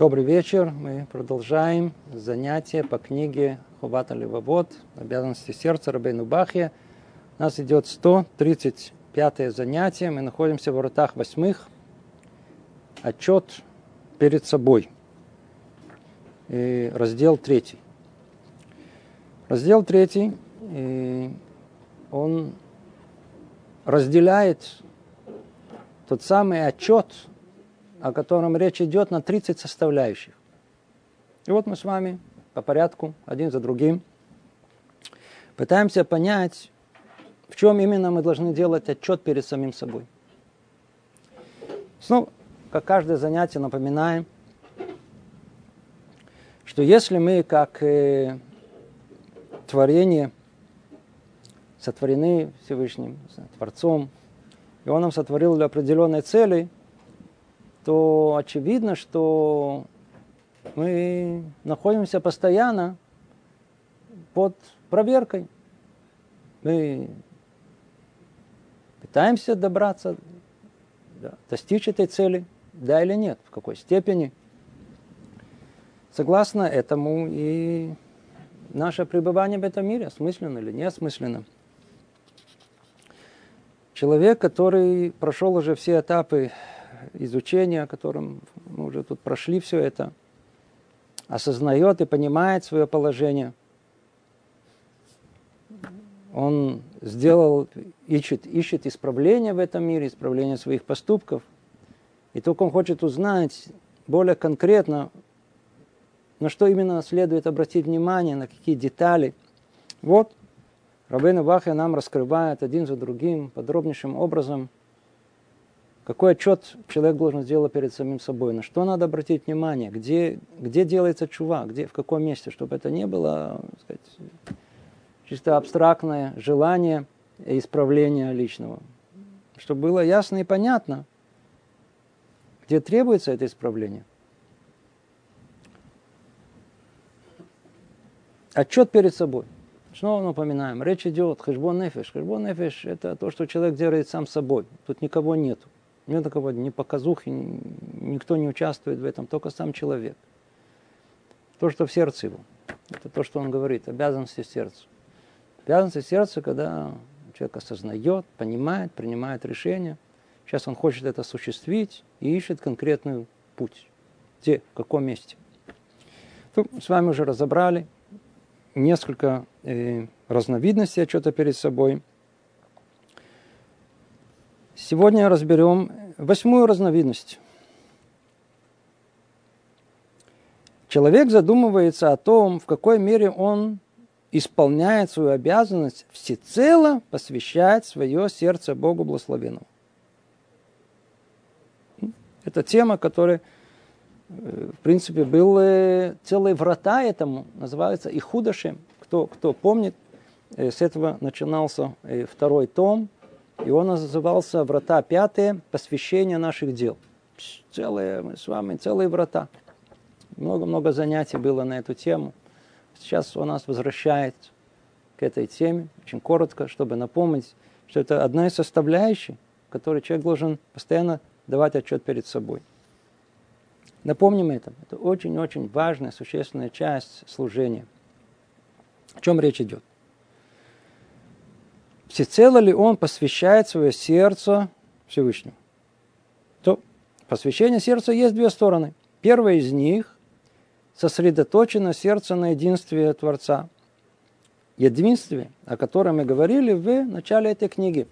Добрый вечер. Мы продолжаем занятие по книге Хувата Левовод «Обязанности сердца» Рабейну Бахе. У нас идет 135 занятие. Мы находимся в воротах восьмых. Отчет перед собой. И раздел третий. Раздел третий, он разделяет тот самый отчет, о котором речь идет, на 30 составляющих. И вот мы с вами по порядку, один за другим, пытаемся понять, в чем именно мы должны делать отчет перед самим собой. Ну, как каждое занятие напоминаем, что если мы как э, творение сотворены Всевышним, Творцом, и Он нам сотворил для определенной цели – то очевидно, что мы находимся постоянно под проверкой. Мы пытаемся добраться, да, достичь этой цели, да или нет, в какой степени. Согласно этому и наше пребывание в этом мире, осмысленно или неосмысленно. Человек, который прошел уже все этапы изучения, которым мы уже тут прошли все это, осознает и понимает свое положение. Он сделал, ищет, ищет исправления в этом мире, исправления своих поступков. И только он хочет узнать более конкретно, на что именно следует обратить внимание, на какие детали. Вот Рабейна Бахя нам раскрывает один за другим подробнейшим образом – какой отчет человек должен сделать перед самим собой? На что надо обратить внимание? Где, где делается чува? Где, в каком месте? Чтобы это не было сказать, чисто абстрактное желание исправления личного. Чтобы было ясно и понятно, где требуется это исправление. Отчет перед собой. Снова напоминаем, речь идет хэшбон нефиш. Хэшбон нефиш – это то, что человек делает сам собой. Тут никого нету. Нет такого ни показухи, никто не участвует в этом, только сам человек. То, что в сердце его. Это то, что он говорит, обязанности сердца. Обязанности сердца, когда человек осознает, понимает, принимает решение. Сейчас он хочет это осуществить и ищет конкретный путь. Где, в каком месте. Тут с вами уже разобрали несколько э, разновидностей отчета перед собой – Сегодня разберем восьмую разновидность. Человек задумывается о том, в какой мере он исполняет свою обязанность всецело посвящать свое сердце Богу благословенному. Это тема, которая, э, в принципе, был целые врата этому, называется Ихудашем. Кто, кто помнит, э, с этого начинался э, второй том – и он назывался «Врата пятые. Посвящение наших дел». Целые, мы с вами, целые врата. Много-много занятий было на эту тему. Сейчас у нас возвращает к этой теме, очень коротко, чтобы напомнить, что это одна из составляющих, которой человек должен постоянно давать отчет перед собой. Напомним это. Это очень-очень важная, существенная часть служения. О чем речь идет? Всецело ли он посвящает свое сердце Всевышнему. То посвящение сердца есть две стороны. Первая из них – сосредоточено сердце на единстве Творца. Единстве, о котором мы говорили в начале этой книги.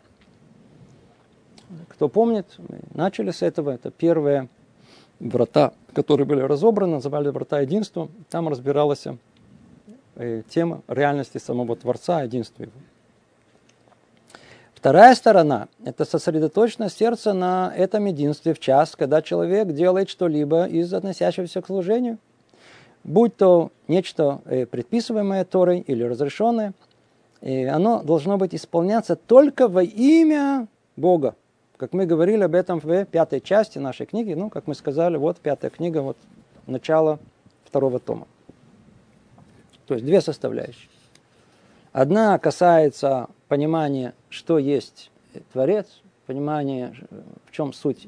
Кто помнит, мы начали с этого. Это первые врата, которые были разобраны, называли врата единства. Там разбиралась э, тема реальности самого Творца, единства его. Вторая сторона – это сосредоточенность сердца на этом единстве в час, когда человек делает что-либо из относящегося к служению. Будь то нечто э, предписываемое Торой или разрешенное, и оно должно быть исполняться только во имя Бога. Как мы говорили об этом в пятой части нашей книги, ну, как мы сказали, вот пятая книга, вот начало второго тома. То есть две составляющие. Одна касается понимания, что есть Творец, понимание, в чем суть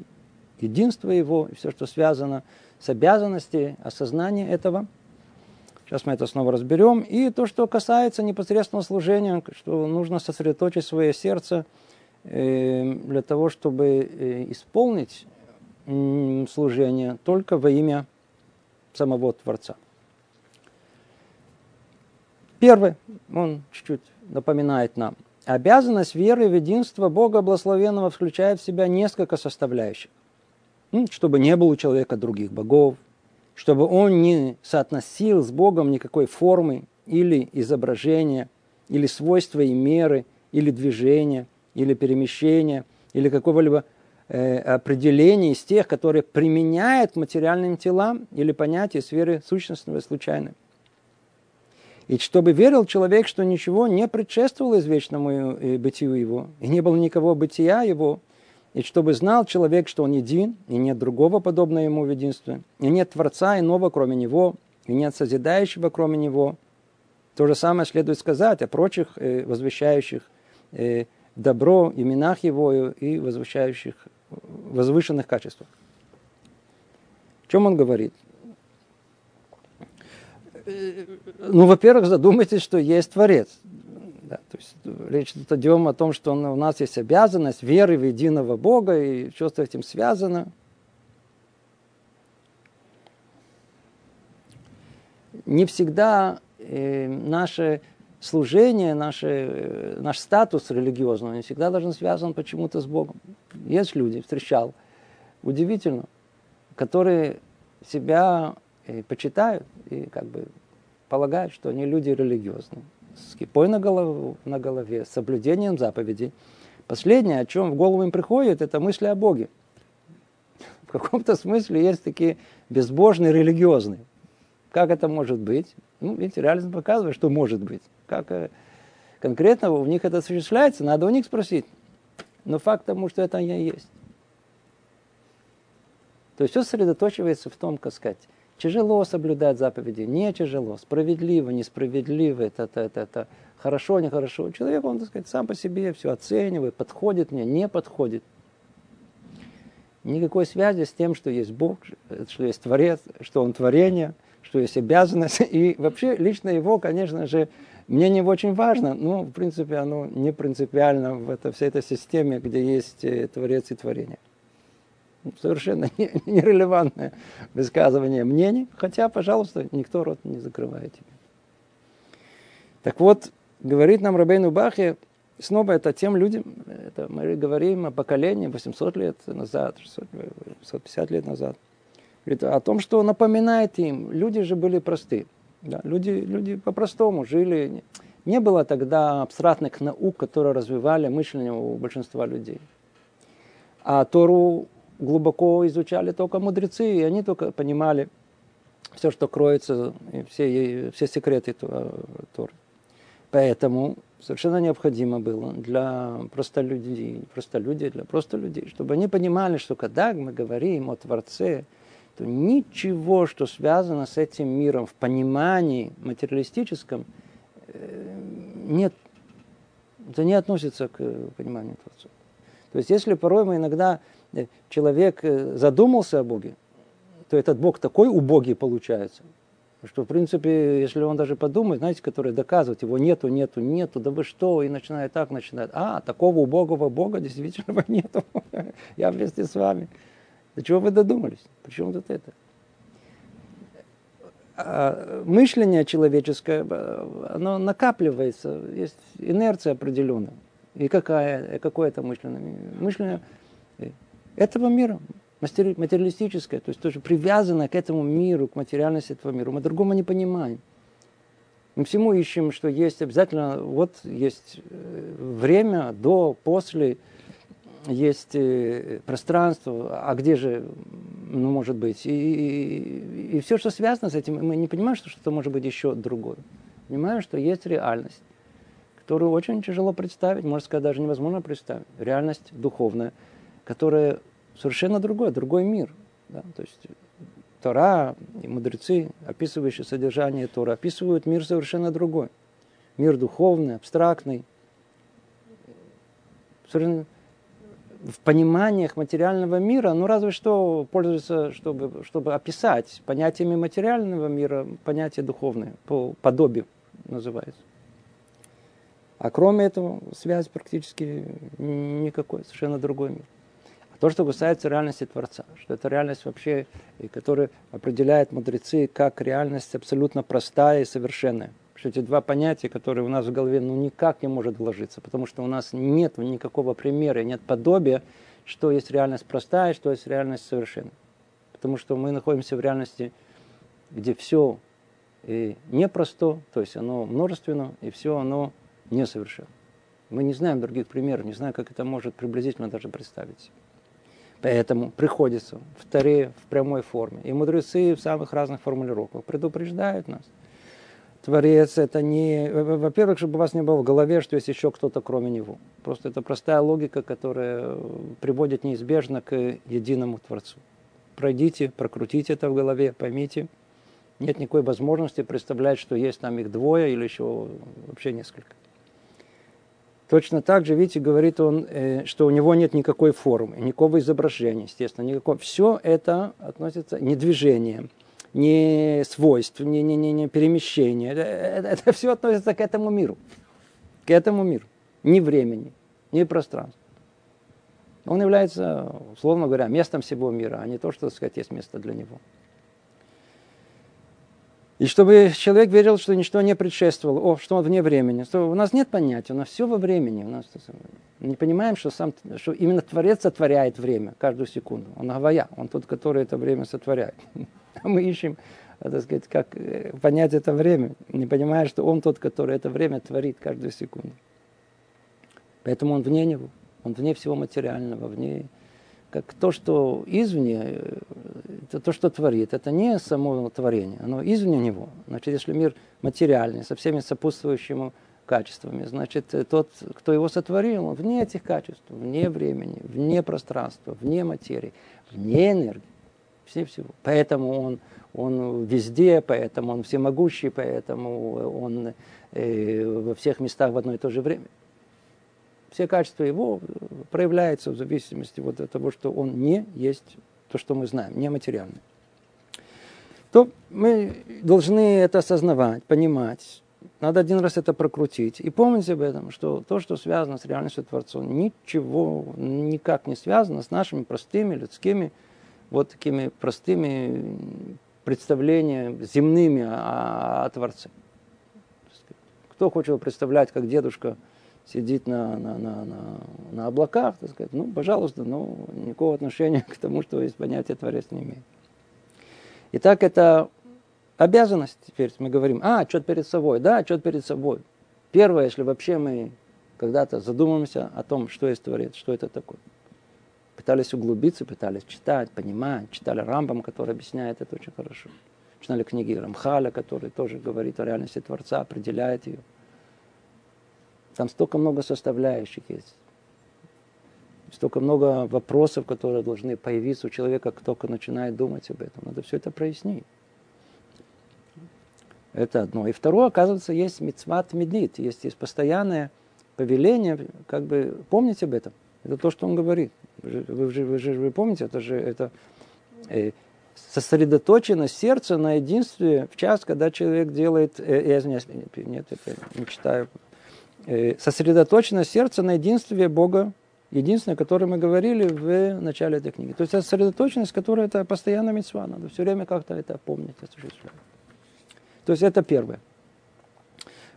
единства его и все, что связано с обязанности осознания этого. Сейчас мы это снова разберем. И то, что касается непосредственного служения, что нужно сосредоточить свое сердце э, для того, чтобы э, исполнить служение только во имя самого Творца. Первый, он чуть-чуть напоминает нам. Обязанность веры в единство Бога Благословенного включает в себя несколько составляющих. Чтобы не было у человека других богов, чтобы он не соотносил с Богом никакой формы или изображения, или свойства и меры, или движения, или перемещения, или какого-либо э, определения из тех, которые применяют к материальным телам или понятия сферы сущностного и случайного. И чтобы верил человек, что ничего не предшествовало извечному э, бытию его, и не было никого бытия его, и чтобы знал человек, что он един, и нет другого подобного ему в единстве, и нет Творца иного, кроме него, и нет созидающего, кроме него. То же самое следует сказать о прочих э, возвещающих э, добро, именах его и возвещающих возвышенных качествах. О чем он говорит? Э, ну, во-первых, задумайтесь, что есть Творец. Да, то есть речь тут идет о том, что у нас есть обязанность веры в единого Бога, и что с этим связано. Не всегда э, наше служение, наше, э, наш статус религиозный не всегда должен связан почему-то с Богом. Есть люди, встречал, удивительно, которые себя и почитают, и как бы полагают, что они люди религиозные. С кипой на, голову, на голове, с соблюдением заповедей. Последнее, о чем в голову им приходит, это мысли о Боге. В каком-то смысле есть такие безбожные, религиозные. Как это может быть? Ну, видите, реальность показывает, что может быть. Как э, конкретно у них это осуществляется, надо у них спросить. Но факт тому, что это они есть. То есть все сосредоточивается в том, как сказать, Тяжело соблюдать заповеди, не тяжело, справедливо, несправедливо, это, это, это, это хорошо, нехорошо. Человек, он, так сказать, сам по себе все оценивает, подходит мне, не подходит. Никакой связи с тем, что есть Бог, что есть Творец, что Он творение, что есть обязанность. И вообще лично его, конечно же, мне не очень важно, но в принципе оно не принципиально в это, всей этой системе, где есть э, Творец и творение совершенно нерелевантное высказывание мнений, хотя, пожалуйста, никто рот не закрывает тебе. Так вот, говорит нам Рабейну Бахе, снова это тем людям, это мы говорим о поколении 800 лет назад, 600, 650 лет назад, говорит, о том, что напоминает им, люди же были просты, да, люди, люди по-простому жили, не было тогда абстрактных наук, которые развивали мышление у большинства людей. А Тору глубоко изучали только мудрецы, и они только понимали все, что кроется, и все, все секреты Торы. Поэтому совершенно необходимо было для простолюдей, простолюдей, для просто людей, чтобы они понимали, что когда мы говорим о Творце, то ничего, что связано с этим миром в понимании материалистическом, э, нет, это не относится к пониманию Творца. То есть, если порой мы иногда Э, человек э, задумался о Боге, то этот Бог такой убогий получается, что, в принципе, если он даже подумает, знаете, который доказывает, его нету, нету, нету, да вы что, и начинает так, начинает, а, такого убогого Бога действительно нету, я вместе с вами. До чего вы додумались? Почему тут это? А мышление человеческое, оно накапливается, есть инерция определенная. И какая, какое это мышление? Мышление этого мира, материалистическое, то есть тоже привязано к этому миру, к материальности этого мира. Мы другого не понимаем. Мы всему ищем, что есть обязательно, вот есть э, время, до, после, есть э, пространство, а где же, ну, может быть, и, и, и все, что связано с этим, мы не понимаем, что что-то может быть еще другое. Понимаем, что есть реальность, которую очень тяжело представить, можно сказать, даже невозможно представить. Реальность духовная, которая совершенно другой, другой мир. Да? То есть Тора и мудрецы, описывающие содержание Тора, описывают мир совершенно другой. Мир духовный, абстрактный. в пониманиях материального мира, ну разве что пользуется, чтобы, чтобы описать понятиями материального мира, понятие духовное, по подобию называется. А кроме этого, связь практически никакой, совершенно другой мир. То, что касается реальности Творца, что это реальность вообще, которая определяет мудрецы как реальность абсолютно простая и совершенная что эти два понятия, которые у нас в голове ну, никак не может вложиться, потому что у нас нет никакого примера, нет подобия, что есть реальность простая, что есть реальность совершенная. Потому что мы находимся в реальности, где все и непросто, то есть оно множественно, и все оно несовершенно. Мы не знаем других примеров, не знаем, как это может приблизительно даже представить. Поэтому приходится в Таре в прямой форме. И мудрецы в самых разных формулировках предупреждают нас – Творец это не... Во-первых, чтобы у вас не было в голове, что есть еще кто-то кроме него. Просто это простая логика, которая приводит неизбежно к единому Творцу. Пройдите, прокрутите это в голове, поймите. Нет никакой возможности представлять, что есть там их двое или еще вообще несколько. Точно так же, видите, говорит он, э, что у него нет никакой формы, никакого изображения, естественно, никакого. Все это относится не движение, ни свойств, ни, ни, ни, ни перемещения. Это, это, это все относится к этому миру. К этому миру. Ни времени, ни пространства. Он является, условно говоря, местом всего мира, а не то, что, так сказать, есть место для него. И чтобы человек верил, что ничто не предшествовало, о, что он вне времени. Что у нас нет понятия, у нас все во времени. У нас не понимаем, что, сам, что именно Творец сотворяет время каждую секунду. Он Гавая, он тот, который это время сотворяет. А мы ищем, э, так сказать, как э, понять это время, не понимая, что он тот, который это время творит каждую секунду. Поэтому он вне него, он вне всего материального, вне как то, что извне, э, это то, что творит, это не само творение, оно извне него. Значит, если мир материальный, со всеми сопутствующими качествами, значит, тот, кто его сотворил, он вне этих качеств, вне времени, вне пространства, вне материи, вне энергии все всего. Поэтому он, он везде, поэтому он всемогущий, поэтому он э, во всех местах в одно и то же время. Все качества его проявляются в зависимости вот от того, что он не есть то, что мы знаем, не материальный. То мы должны это осознавать, понимать. Надо один раз это прокрутить и помнить об этом, что то, что связано с реальностью Творцом, ничего никак не связано с нашими простыми людскими вот такими простыми представлениями земными о, о Творце. Кто хочет представлять, как дедушка сидит на, на, на, на, на облаках, так сказать, ну, пожалуйста, но никакого отношения к тому, что есть понятие Творец не имеет. Итак, это обязанность теперь мы говорим, а, отчет перед собой, да, отчет перед собой. Первое, если вообще мы когда-то задумаемся о том, что есть Творец, что это такое пытались углубиться, пытались читать, понимать, читали Рамбам, который объясняет это очень хорошо. Читали книги Рамхаля, который тоже говорит о реальности Творца, определяет ее. Там столько много составляющих есть. Столько много вопросов, которые должны появиться у человека, как только начинает думать об этом. Надо все это прояснить. Это одно. И второе, оказывается, есть мицват медит, есть, есть постоянное повеление, как бы помните об этом. Это то, что он говорит. Вы, вы, же, вы же вы помните, это же это, э, сосредоточенность сердца на единстве в час, когда человек делает, э, я извиняюсь, нет, это не читаю, э, сосредоточенность сердца на единстве Бога, единственное, о котором мы говорили в начале этой книги. То есть сосредоточенность, которая это постоянно мецва, надо все время как-то это помнить, осуществлять. То есть это первое.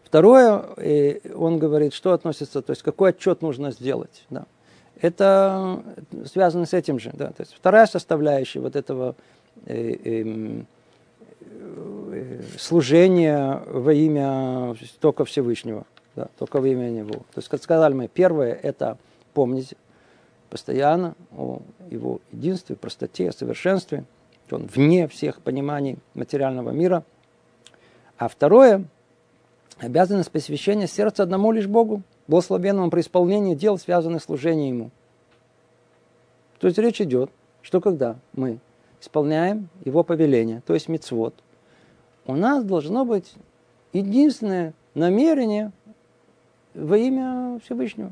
Второе, э, он говорит, что относится, то есть какой отчет нужно сделать. Да это связано с этим же. Да. То есть вторая составляющая вот этого э, э, э, служения во имя только Всевышнего, да, только во имя Него. То есть, как сказали мы, первое – это помнить постоянно о Его единстве, простоте, совершенстве, Он вне всех пониманий материального мира. А второе – обязанность посвящения сердца одному лишь Богу, благословенному при исполнении дел, связанных с служением Ему. То есть речь идет, что когда мы исполняем Его повеление, то есть мицвод, у нас должно быть единственное намерение во имя Всевышнего.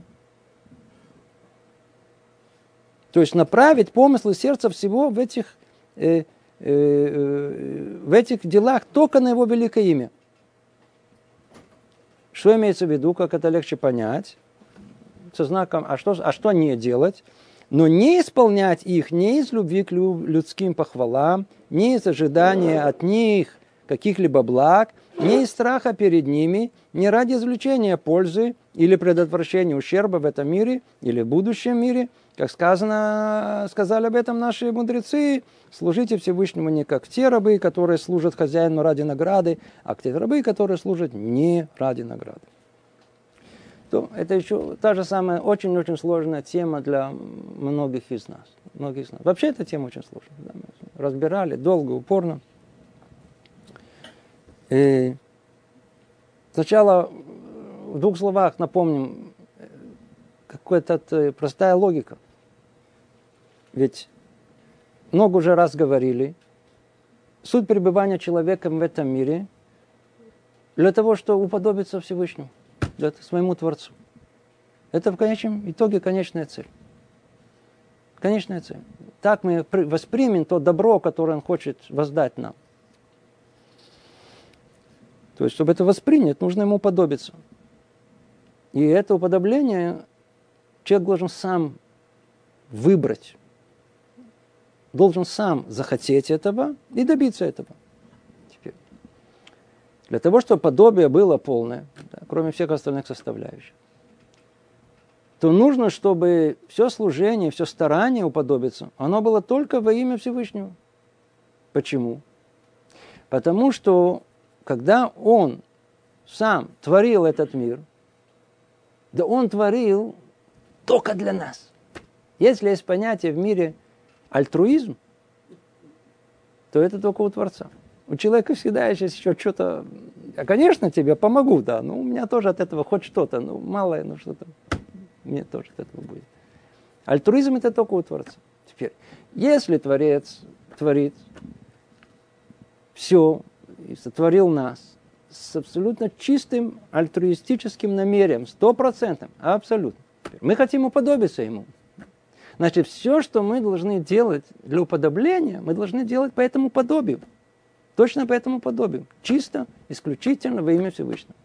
То есть направить помыслы сердца всего в этих, э, э, э, в этих делах только на его великое имя. Что имеется в виду, как это легче понять? Со знаком, а что, а что не делать? Но не исполнять их не из любви к людским похвалам, не из ожидания от них каких-либо благ, не из страха перед ними, не ради извлечения пользы или предотвращения ущерба в этом мире или в будущем мире, как сказано, сказали об этом наши мудрецы, служите Всевышнему не как те рабы, которые служат хозяину ради награды, а как те рабы, которые служат не ради награды. То это еще та же самая очень-очень сложная тема для многих из нас. Многих из нас. Вообще эта тема очень сложная. Да, разбирали долго, упорно. И сначала в двух словах напомним какая-то э, простая логика. Ведь много уже раз говорили, суть пребывания человека в этом мире для того, чтобы уподобиться Всевышнему, для своему Творцу. Это в конечном итоге конечная цель. Конечная цель. Так мы воспримем то добро, которое Он хочет воздать нам. То есть, чтобы это воспринять, нужно ему подобиться. И это уподобление человек должен сам выбрать, должен сам захотеть этого и добиться этого. Теперь. Для того, чтобы подобие было полное, да, кроме всех остальных составляющих, то нужно, чтобы все служение, все старание уподобиться, оно было только во имя Всевышнего. Почему? Потому что когда он сам творил этот мир, да он творил только для нас. Если есть понятие в мире альтруизм, то это только у Творца. У человека всегда есть еще что-то... Я, конечно, тебе помогу, да, но у меня тоже от этого хоть что-то, ну, малое, ну, что-то. Мне тоже от этого будет. Альтруизм это только у Творца. Теперь, если Творец творит все и сотворил нас с абсолютно чистым альтруистическим намерением, стопроцентным, абсолютно. Мы хотим уподобиться ему. Значит, все, что мы должны делать для уподобления, мы должны делать по этому подобию. Точно по этому подобию. Чисто, исключительно во имя Всевышнего.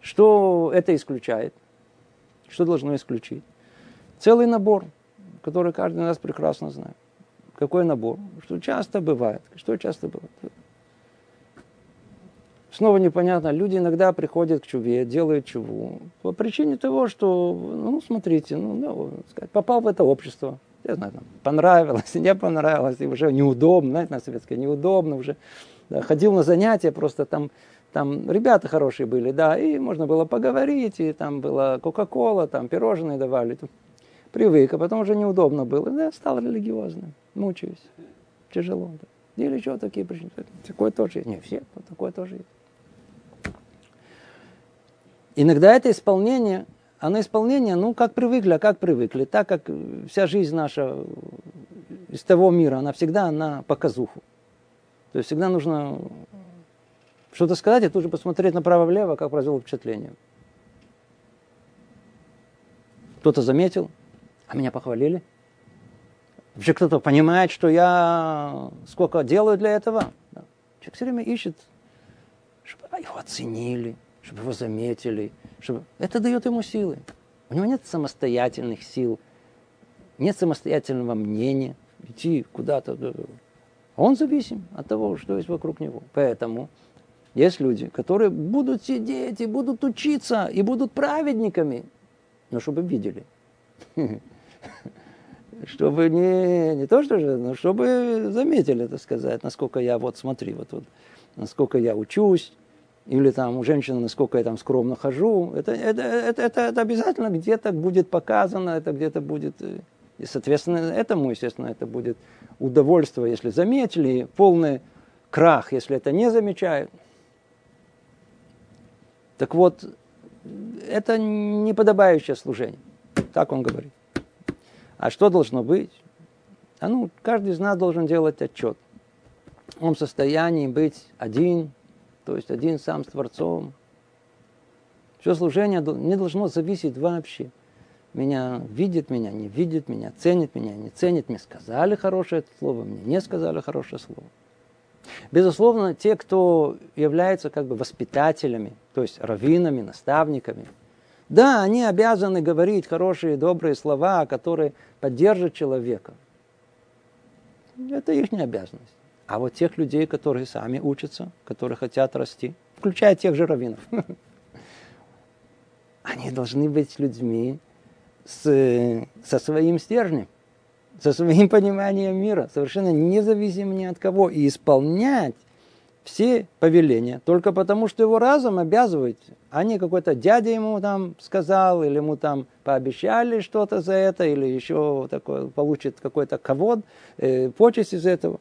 Что это исключает? Что должно исключить? Целый набор, который каждый из нас прекрасно знает. Какой набор? Что часто бывает. Что часто бывает? Снова непонятно, люди иногда приходят к чуве, делают чуву. По причине того, что, ну, смотрите, ну, ну сказать, попал в это общество. Я знаю, там, понравилось, не понравилось, и уже неудобно, знаете, на советское, неудобно уже. Да, ходил на занятия, просто там, там ребята хорошие были, да, и можно было поговорить, и там была Кока-Кола, там пирожные давали. Привык, а потом уже неудобно было, да, стал религиозным, мучаюсь, тяжело. Да. Или что такие причины? Такое тоже есть. Не, все, такое тоже есть. Иногда это исполнение, оно исполнение, ну, как привыкли, а как привыкли. Так как вся жизнь наша из того мира, она всегда на показуху. То есть всегда нужно что-то сказать и тут же посмотреть направо-влево, как произвело впечатление. Кто-то заметил, а меня похвалили. Вообще кто-то понимает, что я сколько делаю для этого. Человек все время ищет, чтобы его оценили, чтобы его заметили. Чтобы... Это дает ему силы. У него нет самостоятельных сил, нет самостоятельного мнения идти куда-то. Он зависим от того, что есть вокруг него. Поэтому есть люди, которые будут сидеть и будут учиться, и будут праведниками, но чтобы видели. Чтобы не, не то, что же, но чтобы заметили, так сказать, насколько я, вот смотри, вот, вот насколько я учусь, или там у женщины, насколько я там скромно хожу, это, это, это, это, обязательно где-то будет показано, это где-то будет, э, и, соответственно, этому, естественно, это будет удовольствие, если заметили, полный крах, если это не замечают. Так вот, это неподобающее служение. Так он говорит. А что должно быть? А ну, каждый из нас должен делать отчет. Он в состоянии быть один, то есть один сам с Творцом. Все служение не должно зависеть вообще меня видит, меня не видит, меня ценит, меня не ценит, мне сказали хорошее слово, мне не сказали хорошее слово. Безусловно, те, кто является как бы воспитателями, то есть раввинами, наставниками, да, они обязаны говорить хорошие, добрые слова, которые поддержат человека. Это их не обязанность. А вот тех людей, которые сами учатся, которые хотят расти, включая тех же раввинов, они должны быть людьми с, со своим стержнем, со своим пониманием мира, совершенно независимо ни от кого, и исполнять все повеления только потому, что его разум обязывает, а не какой-то дядя ему там сказал, или ему там пообещали что-то за это, или еще такое, получит какой-то ковод, э, почесть из этого.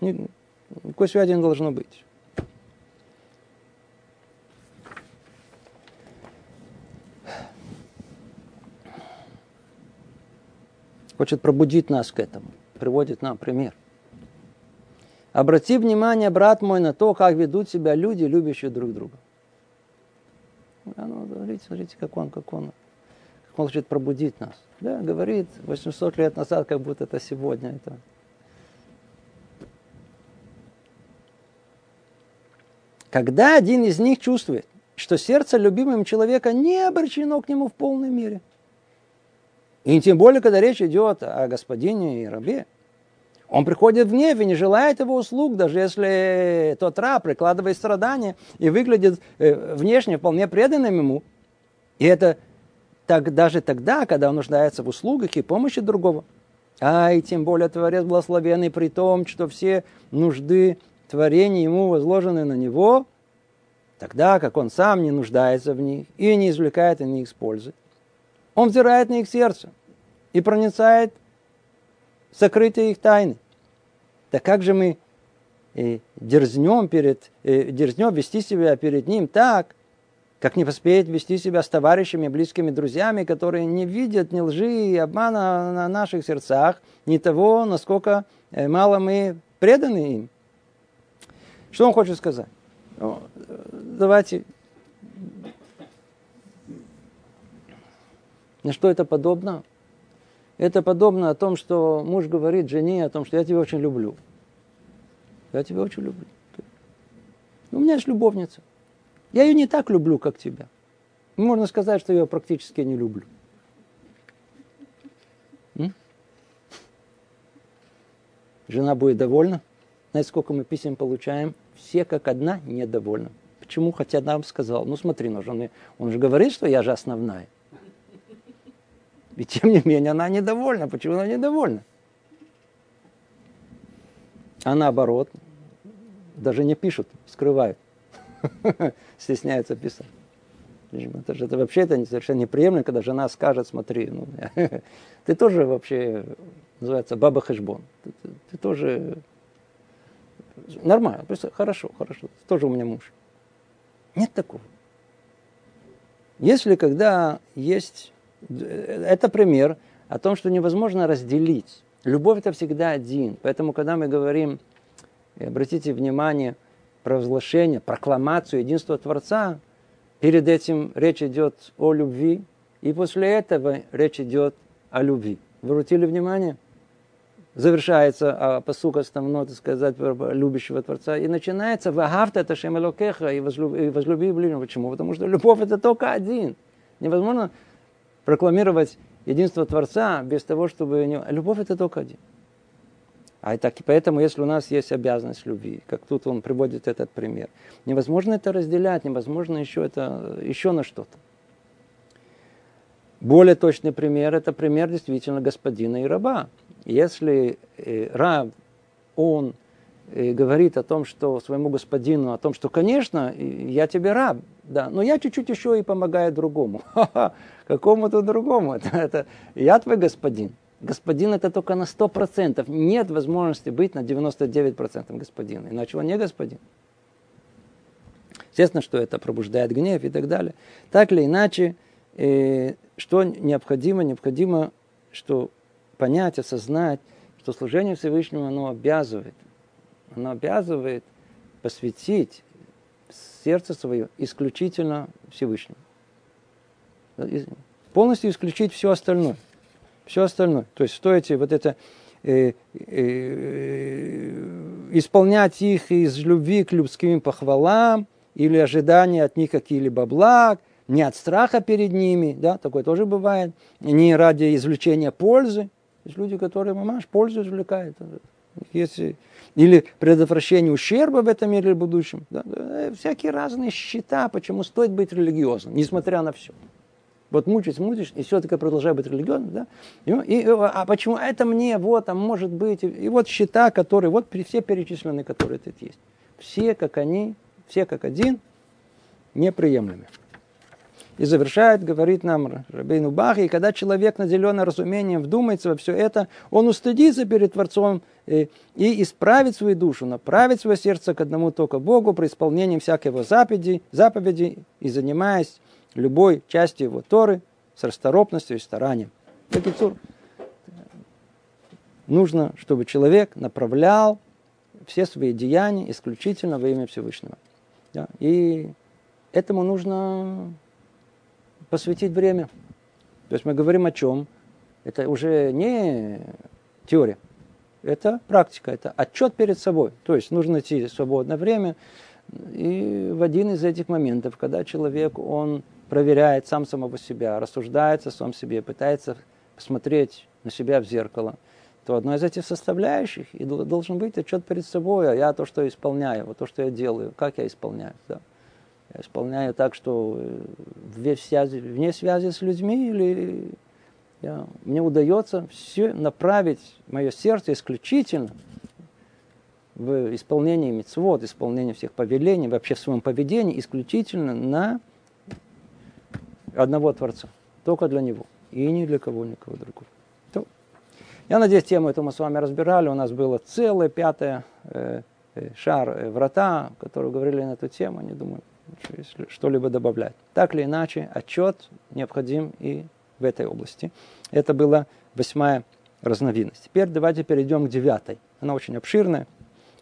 Никакой связи не должно быть. Хочет пробудить нас к этому. Приводит нам пример. Обрати внимание, брат мой, на то, как ведут себя люди, любящие друг друга. А ну, смотрите, смотрите, как он, как он, как он хочет пробудить нас. Да, говорит 800 лет назад, как будто это сегодня. Это. Когда один из них чувствует, что сердце любимым человека не обращено к нему в полной мере, и тем более, когда речь идет о господине и рабе, он приходит в гнев и не желает его услуг, даже если тот раб прикладывает страдания и выглядит э, внешне вполне преданным ему. И это так, даже тогда, когда он нуждается в услугах и помощи другого. А и тем более Творец благословенный при том, что все нужды творения ему возложены на него, тогда как он сам не нуждается в них и не извлекает и не использует. Он взирает на их сердце и проницает сокрытие их тайны. Так как же мы э, дерзнем, перед, э, дерзнем вести себя перед ним так, как не поспеет вести себя с товарищами, близкими друзьями, которые не видят ни лжи и обмана на наших сердцах, ни того, насколько э, мало мы преданы им. Что он хочет сказать? Ну, давайте. На что это подобно? Это подобно о том, что муж говорит жене о том, что я тебя очень люблю. Я тебя очень люблю. Ну, у меня есть любовница. Я ее не так люблю, как тебя. Можно сказать, что я ее практически не люблю. М? Жена будет довольна. Знаете, сколько мы писем получаем? Все как одна недовольны. Почему? Хотя нам сказал, ну смотри, ну, он, он же говорит, что я же основная. И тем не менее она недовольна. Почему она недовольна? А наоборот, даже не пишут, скрывают. Стесняются писать. Это же это вообще это совершенно неприемлемо, когда жена скажет, смотри, ну, ты тоже вообще, называется, баба хэшбон. Ты, ты, ты тоже нормально, хорошо, хорошо, ты тоже у меня муж. Нет такого. Если когда есть это пример о том, что невозможно разделить. Любовь это всегда один. Поэтому, когда мы говорим, обратите внимание, провозглашение, прокламацию единства Творца, перед этим речь идет о любви, и после этого речь идет о любви. Вы обратили внимание? Завершается а, посук основной, так сказать, любящего Творца, и начинается «Вахавта это шемелокеха» и возлюби, ближнего. Почему? Потому что любовь это только один. Невозможно прокламировать единство Творца без того, чтобы... Не... Любовь это только один. А так, и поэтому, если у нас есть обязанность любви, как тут он приводит этот пример, невозможно это разделять, невозможно еще, это, еще на что-то. Более точный пример – это пример действительно господина и раба. Если э, раб, он э, говорит о том, что своему господину, о том, что, конечно, я тебе раб, да, но я чуть-чуть еще и помогаю другому. Какому-то другому. Это, это я твой господин. Господин это только на 100%. Нет возможности быть на 99% господина. Иначе он не господин. Естественно, что это пробуждает гнев и так далее. Так или иначе, э, что необходимо? Необходимо, что понять, осознать, что служение Всевышнему, оно обязывает. Оно обязывает посвятить сердце свое исключительно Всевышнему. полностью исключить все остальное. Все остальное. То есть стоите вот это э, э, исполнять их из любви к людским похвалам или ожидания от них каких-либо благ, не от страха перед ними, да, такое тоже бывает, не ради извлечения пользы. Есть люди, которые, мамаш, пользу извлекают. Если, или предотвращение ущерба в этом мире или будущем. Да, да, всякие разные счета, почему стоит быть религиозным, несмотря на все. Вот мучаешь, мучаешь, и все-таки продолжаю быть религиозным, да? И, и, а почему это мне, вот, а может быть, и вот счета, которые, вот все перечисленные, которые тут есть. Все, как они, все как один, неприемлемы. И завершает, говорит нам Рабейну Бах, и когда человек, наделенный разумением, вдумается во все это, он устыдится перед Творцом и, и исправит свою душу, направит свое сердце к одному только Богу при исполнении всякого заповеди, заповеди и занимаясь любой частью его Торы с расторопностью и старанием. Бакицур. Нужно, чтобы человек направлял все свои деяния исключительно во имя Всевышнего. И этому нужно посвятить время. То есть мы говорим о чем? Это уже не теория, это практика, это отчет перед собой. То есть нужно найти свободное время, и в один из этих моментов, когда человек, он проверяет сам самого себя, рассуждается сам себе, пытается посмотреть на себя в зеркало, то одно из этих составляющих и должен быть отчет перед собой, а я то, что исполняю, вот то, что я делаю, как я исполняю. Да. Я исполняю так, что э, вне связи, вне связи с людьми или я, мне удается все направить мое сердце исключительно в исполнении мецвод, исполнении всех повелений, вообще в своем поведении исключительно на одного Творца, только для Него, и ни для кого, никого другого. То, я надеюсь, тему эту мы с вами разбирали, у нас было целое пятое э, э, шар, э, врата, которые говорили на эту тему, не думаю, что-либо добавлять. Так или иначе, отчет необходим и в этой области. Это была восьмая разновидность. Теперь давайте перейдем к девятой. Она очень обширная.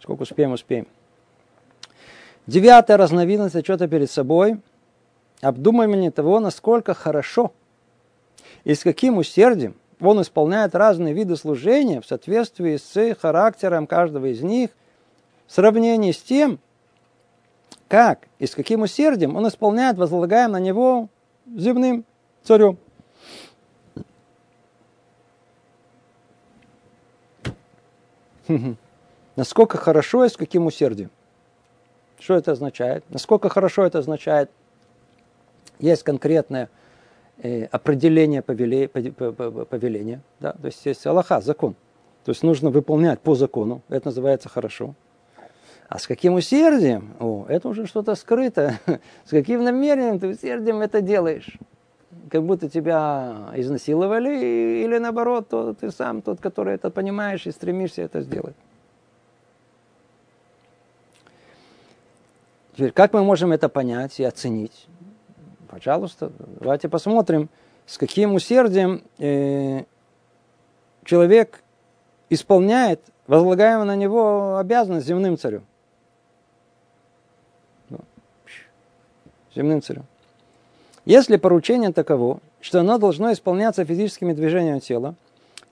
Сколько успеем, успеем. Девятая разновидность отчета перед собой – обдумывание того, насколько хорошо и с каким усердием он исполняет разные виды служения в соответствии с характером каждого из них, в сравнении с тем, как и с каким усердием он исполняет возлагаем на него земным царем. Насколько хорошо и с каким усердием. Что это означает? Насколько хорошо это означает – есть конкретное э, определение повеле, повеления, да, то есть есть Аллаха, закон. То есть нужно выполнять по закону, это называется хорошо. А с каким усердием? О, это уже что-то скрыто. С каким намерением ты усердием это делаешь? Как будто тебя изнасиловали, или наоборот, то ты сам тот, который это понимаешь и стремишься это сделать. Теперь, как мы можем это понять и оценить? Пожалуйста, давайте посмотрим, с каким усердием э, человек исполняет возлагаемую на него обязанность земным царю. Земным царю. Если поручение таково, что оно должно исполняться физическими движениями тела,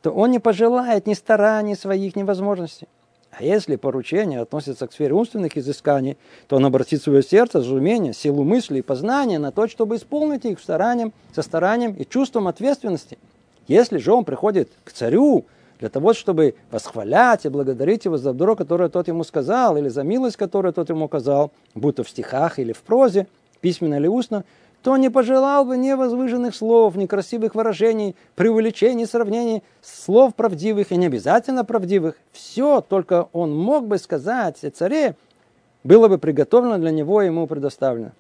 то он не пожелает ни стараний своих, ни возможностей. А если поручение относится к сфере умственных изысканий, то он обратит свое сердце, разумение, силу мысли и познания на то, чтобы исполнить их старанием, со старанием и чувством ответственности. Если же он приходит к царю для того, чтобы восхвалять и благодарить его за добро, которое тот ему сказал, или за милость, которую тот ему оказал, будто в стихах или в прозе, письменно или устно, то не пожелал бы ни возвышенных слов, ни красивых выражений, преувеличений, сравнений, слов правдивых и не обязательно правдивых. Все, только он мог бы сказать царе, было бы приготовлено для него и ему предоставлено.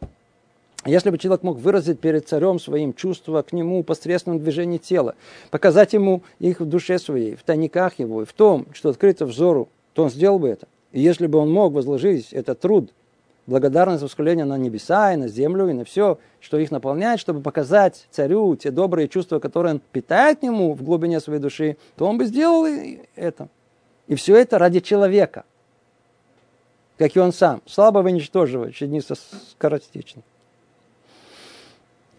Если бы человек мог выразить перед царем своим чувства к нему посредством движения тела, показать ему их в душе своей, в тайниках его и в том, что открыто взору, то он сделал бы это. И если бы он мог возложить этот труд благодарность восхваления на небеса и на землю, и на все, что их наполняет, чтобы показать царю те добрые чувства, которые он питает к нему в глубине своей души, то он бы сделал это. И все это ради человека, как и он сам, слабого и ничтожего, чудница скоротечный.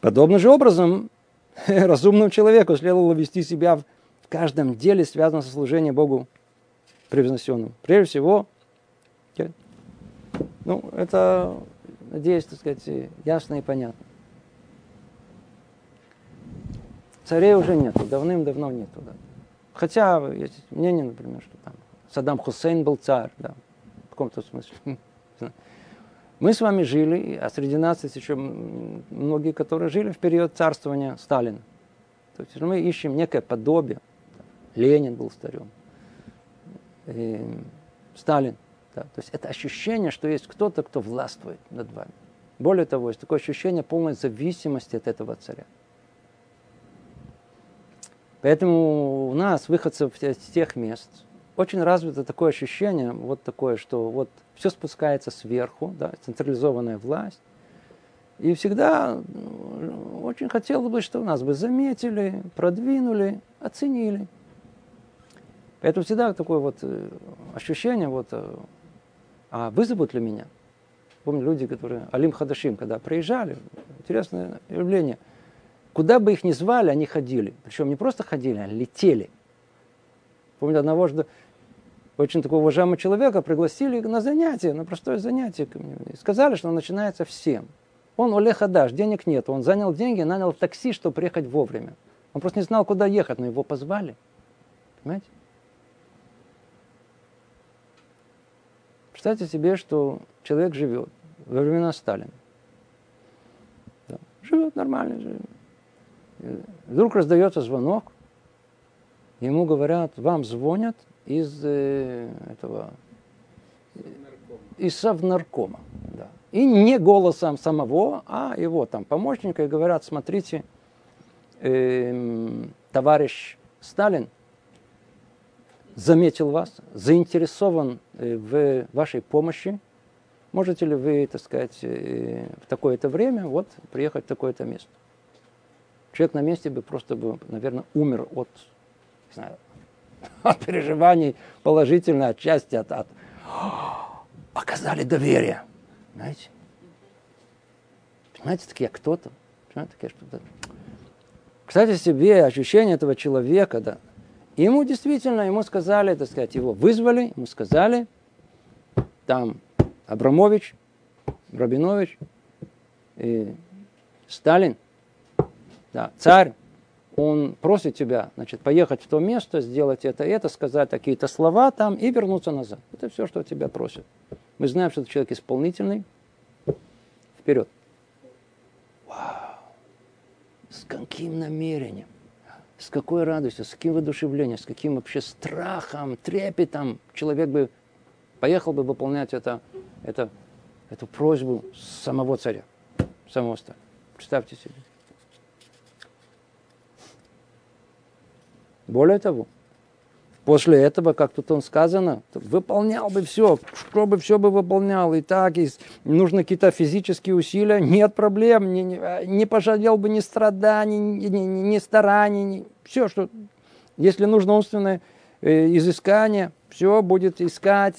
Подобным же образом разумному человеку следовало вести себя в каждом деле, связанном со служением Богу превознесенному. Прежде всего, ну, это, надеюсь, так сказать, ясно и понятно. Царей уже нету, давным-давно нету. Да. Хотя есть мнение, например, что там Саддам Хусейн был царь, да, в каком-то смысле. Мы с вами жили, а среди нас есть еще многие, которые жили в период царствования Сталина. То есть мы ищем некое подобие. Ленин был старем. И Сталин. Да. То есть это ощущение, что есть кто-то, кто властвует над вами. Более того, есть такое ощущение полной зависимости от этого царя. Поэтому у нас, выходцев из тех мест, очень развито такое ощущение, вот такое, что вот все спускается сверху, да, централизованная власть. И всегда ну, очень хотелось бы, чтобы нас бы заметили, продвинули, оценили. Поэтому всегда такое вот э, ощущение, вот, э, а вызовут ли меня? Помню люди, которые, Алим Хадашим, когда приезжали, интересное явление – Куда бы их ни звали, они ходили. Причем не просто ходили, а летели. Помню одного же очень такого уважаемого человека пригласили на занятие, на простое занятие. И сказали, что он начинается в 7. Он Олег Хадаш, денег нет. Он занял деньги, нанял такси, чтобы приехать вовремя. Он просто не знал, куда ехать, но его позвали. Понимаете? Представьте себе, что человек живет во времена Сталина. Да. Живет нормально, живет. Вдруг раздается звонок, ему говорят, вам звонят из э, этого, из совнаркома. Да. И не голосом самого, а его там помощника, и говорят, смотрите, э, товарищ Сталин заметил вас, заинтересован э, в вашей помощи, можете ли вы, так сказать, э, в такое-то время вот приехать в такое-то место. Человек на месте бы просто бы, наверное, умер от, не знаю, от переживаний положительной отчасти, от, от оказали доверие. Знаете? Понимаете, такие кто-то. Понимаете, такие что-то. Кстати, себе ощущение этого человека, да, ему действительно, ему сказали, так сказать, его вызвали, ему сказали, там Абрамович, Рабинович, и Сталин, да, царь, он просит тебя, значит, поехать в то место, сделать это, это, сказать какие-то слова там и вернуться назад. Это все, что тебя просят. Мы знаем, что это человек исполнительный. Вперед. Вау! С каким намерением? С какой радостью, с каким воодушевлением, с каким вообще страхом, трепетом человек бы поехал бы выполнять это, это, эту просьбу самого царя, самого царя. Представьте себе. Более того, после этого, как тут он сказано, выполнял бы все, что бы все бы выполнял, и так, и нужны какие-то физические усилия, нет проблем, не, не, пожалел бы ни страданий, ни, ни, ни стараний, ни, все, что, если нужно умственное э, изыскание, все будет искать,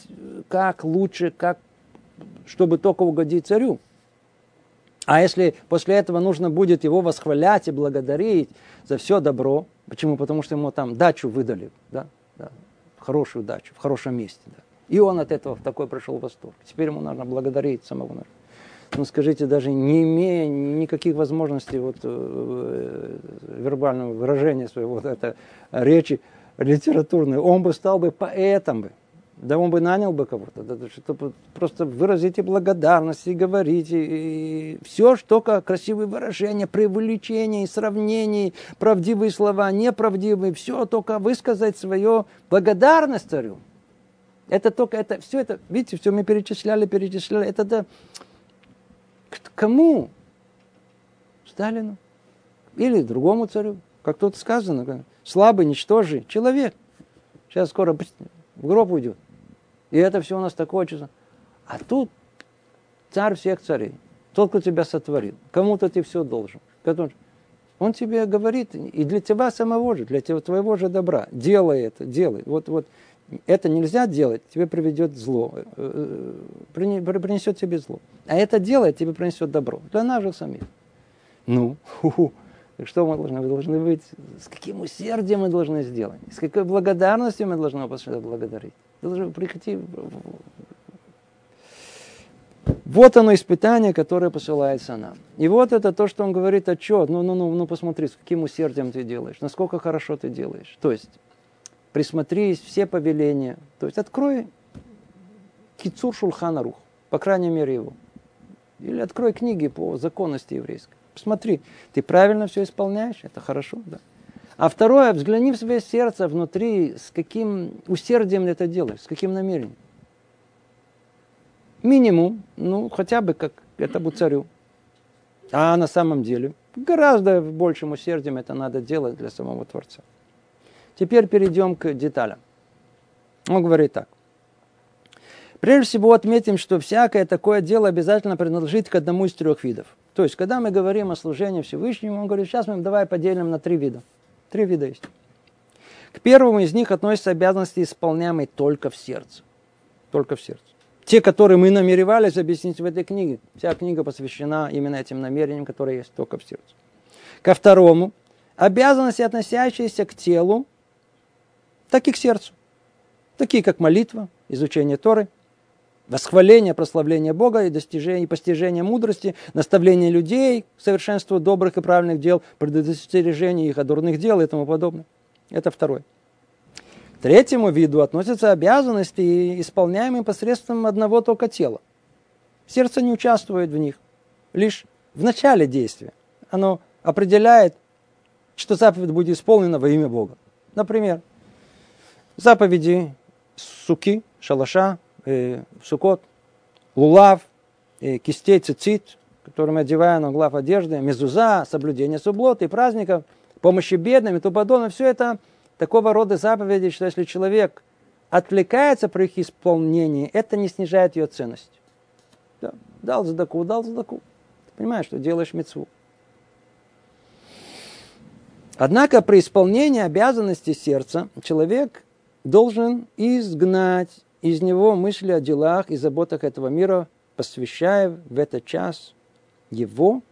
как лучше, как, чтобы только угодить царю. А если после этого нужно будет его восхвалять и благодарить за все добро, Почему? Потому что ему там дачу выдали, да, да, хорошую дачу, в хорошем месте. Да. И он от этого в такой пришел восторг. Теперь ему нужно благодарить самого народа. Ну, скажите, даже не имея никаких возможностей вот, э, вербального выражения своего, вот это, речи литературной, он бы стал бы поэтом бы. Да он бы нанял бы кого-то, да, чтобы просто выразить и благодарность, и говорить, и, все, что красивые выражения, преувеличения, и сравнения, правдивые слова, неправдивые, все только высказать свое благодарность царю. Это только, это, все это, видите, все мы перечисляли, перечисляли, это да, к кому? Сталину? Или другому царю? Как тут сказано, слабый, ничтожий человек. Сейчас скоро в гроб уйдет. И это все у нас такое чувство. А тут царь всех царей. Тот, кто тебя сотворил. Кому-то ты все должен. Он тебе говорит, и для тебя самого же, для твоего же добра. Делай это, делай. Вот, вот это нельзя делать, тебе приведет зло, э, э, принесет тебе зло. А это делает, тебе принесет добро. Для нас же самих. Ну, ху -ху. Так что мы должны? Мы должны быть, с каким усердием мы должны сделать, с какой благодарностью мы должны благодарить. Должны прийти. Вот оно испытание, которое посылается нам. И вот это то, что он говорит, отчет. Ну, ну, ну, ну, посмотри, с каким усердием ты делаешь, насколько хорошо ты делаешь. То есть, присмотрись, все повеления. То есть, открой Кицур Шульхана Рух, по крайней мере его. Или открой книги по законности еврейской. Посмотри, ты правильно все исполняешь, это хорошо, да. А второе, взгляни в свое сердце внутри, с каким усердием ты это делаешь, с каким намерением. Минимум, ну, хотя бы как этому царю. А на самом деле, гораздо большим усердием это надо делать для самого Творца. Теперь перейдем к деталям. Он говорит так. Прежде всего отметим, что всякое такое дело обязательно принадлежит к одному из трех видов. То есть, когда мы говорим о служении Всевышнему, он говорит, сейчас мы давай поделим на три вида. Три вида есть. К первому из них относятся обязанности, исполняемые только в сердце. Только в сердце. Те, которые мы намеревались объяснить в этой книге. Вся книга посвящена именно этим намерениям, которые есть только в сердце. Ко второму, обязанности, относящиеся к телу, так и к сердцу. Такие, как молитва, изучение Торы, восхваление, прославление Бога и достижение, постижение мудрости, наставление людей к совершенству добрых и правильных дел, предостережение их от дурных дел и тому подобное. Это второе. К третьему виду относятся обязанности, исполняемые посредством одного только тела. Сердце не участвует в них, лишь в начале действия. Оно определяет, что заповедь будет исполнена во имя Бога. Например, заповеди суки, шалаша, э, Сукот, лулав, э, кистей цицит, мы одеваем на глав одежды, мезуза, соблюдение субботы и праздников, помощи бедным и тому подобное. Все это такого рода заповеди, что если человек отвлекается при их исполнении, это не снижает ее ценность. Да. Дал задаку, дал задаку. Ты понимаешь, что делаешь мецву. Однако при исполнении обязанностей сердца человек должен изгнать из него мысли о делах и заботах этого мира, посвящая в этот час его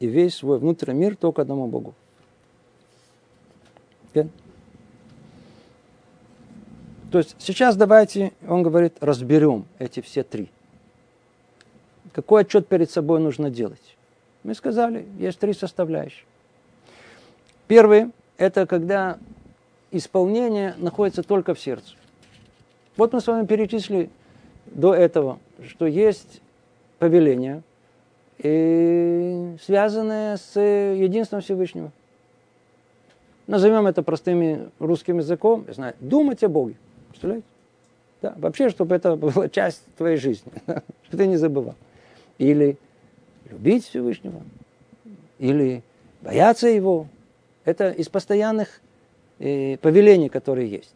и весь свой внутренний мир только одному Богу. Okay? То есть сейчас давайте, он говорит, разберем эти все три. Какой отчет перед собой нужно делать? Мы сказали, есть три составляющие. Первый – это когда исполнение находится только в сердце. Вот мы с вами перечислили до этого, что есть повеление, и связанное с единством Всевышнего. Назовем это простым русским языком, я знаю, думать о Боге. Представляете? Да, вообще, чтобы это была часть твоей жизни, что ты не забывал. Или любить Всевышнего, или бояться Его. Это из постоянных э, повелений, которые есть.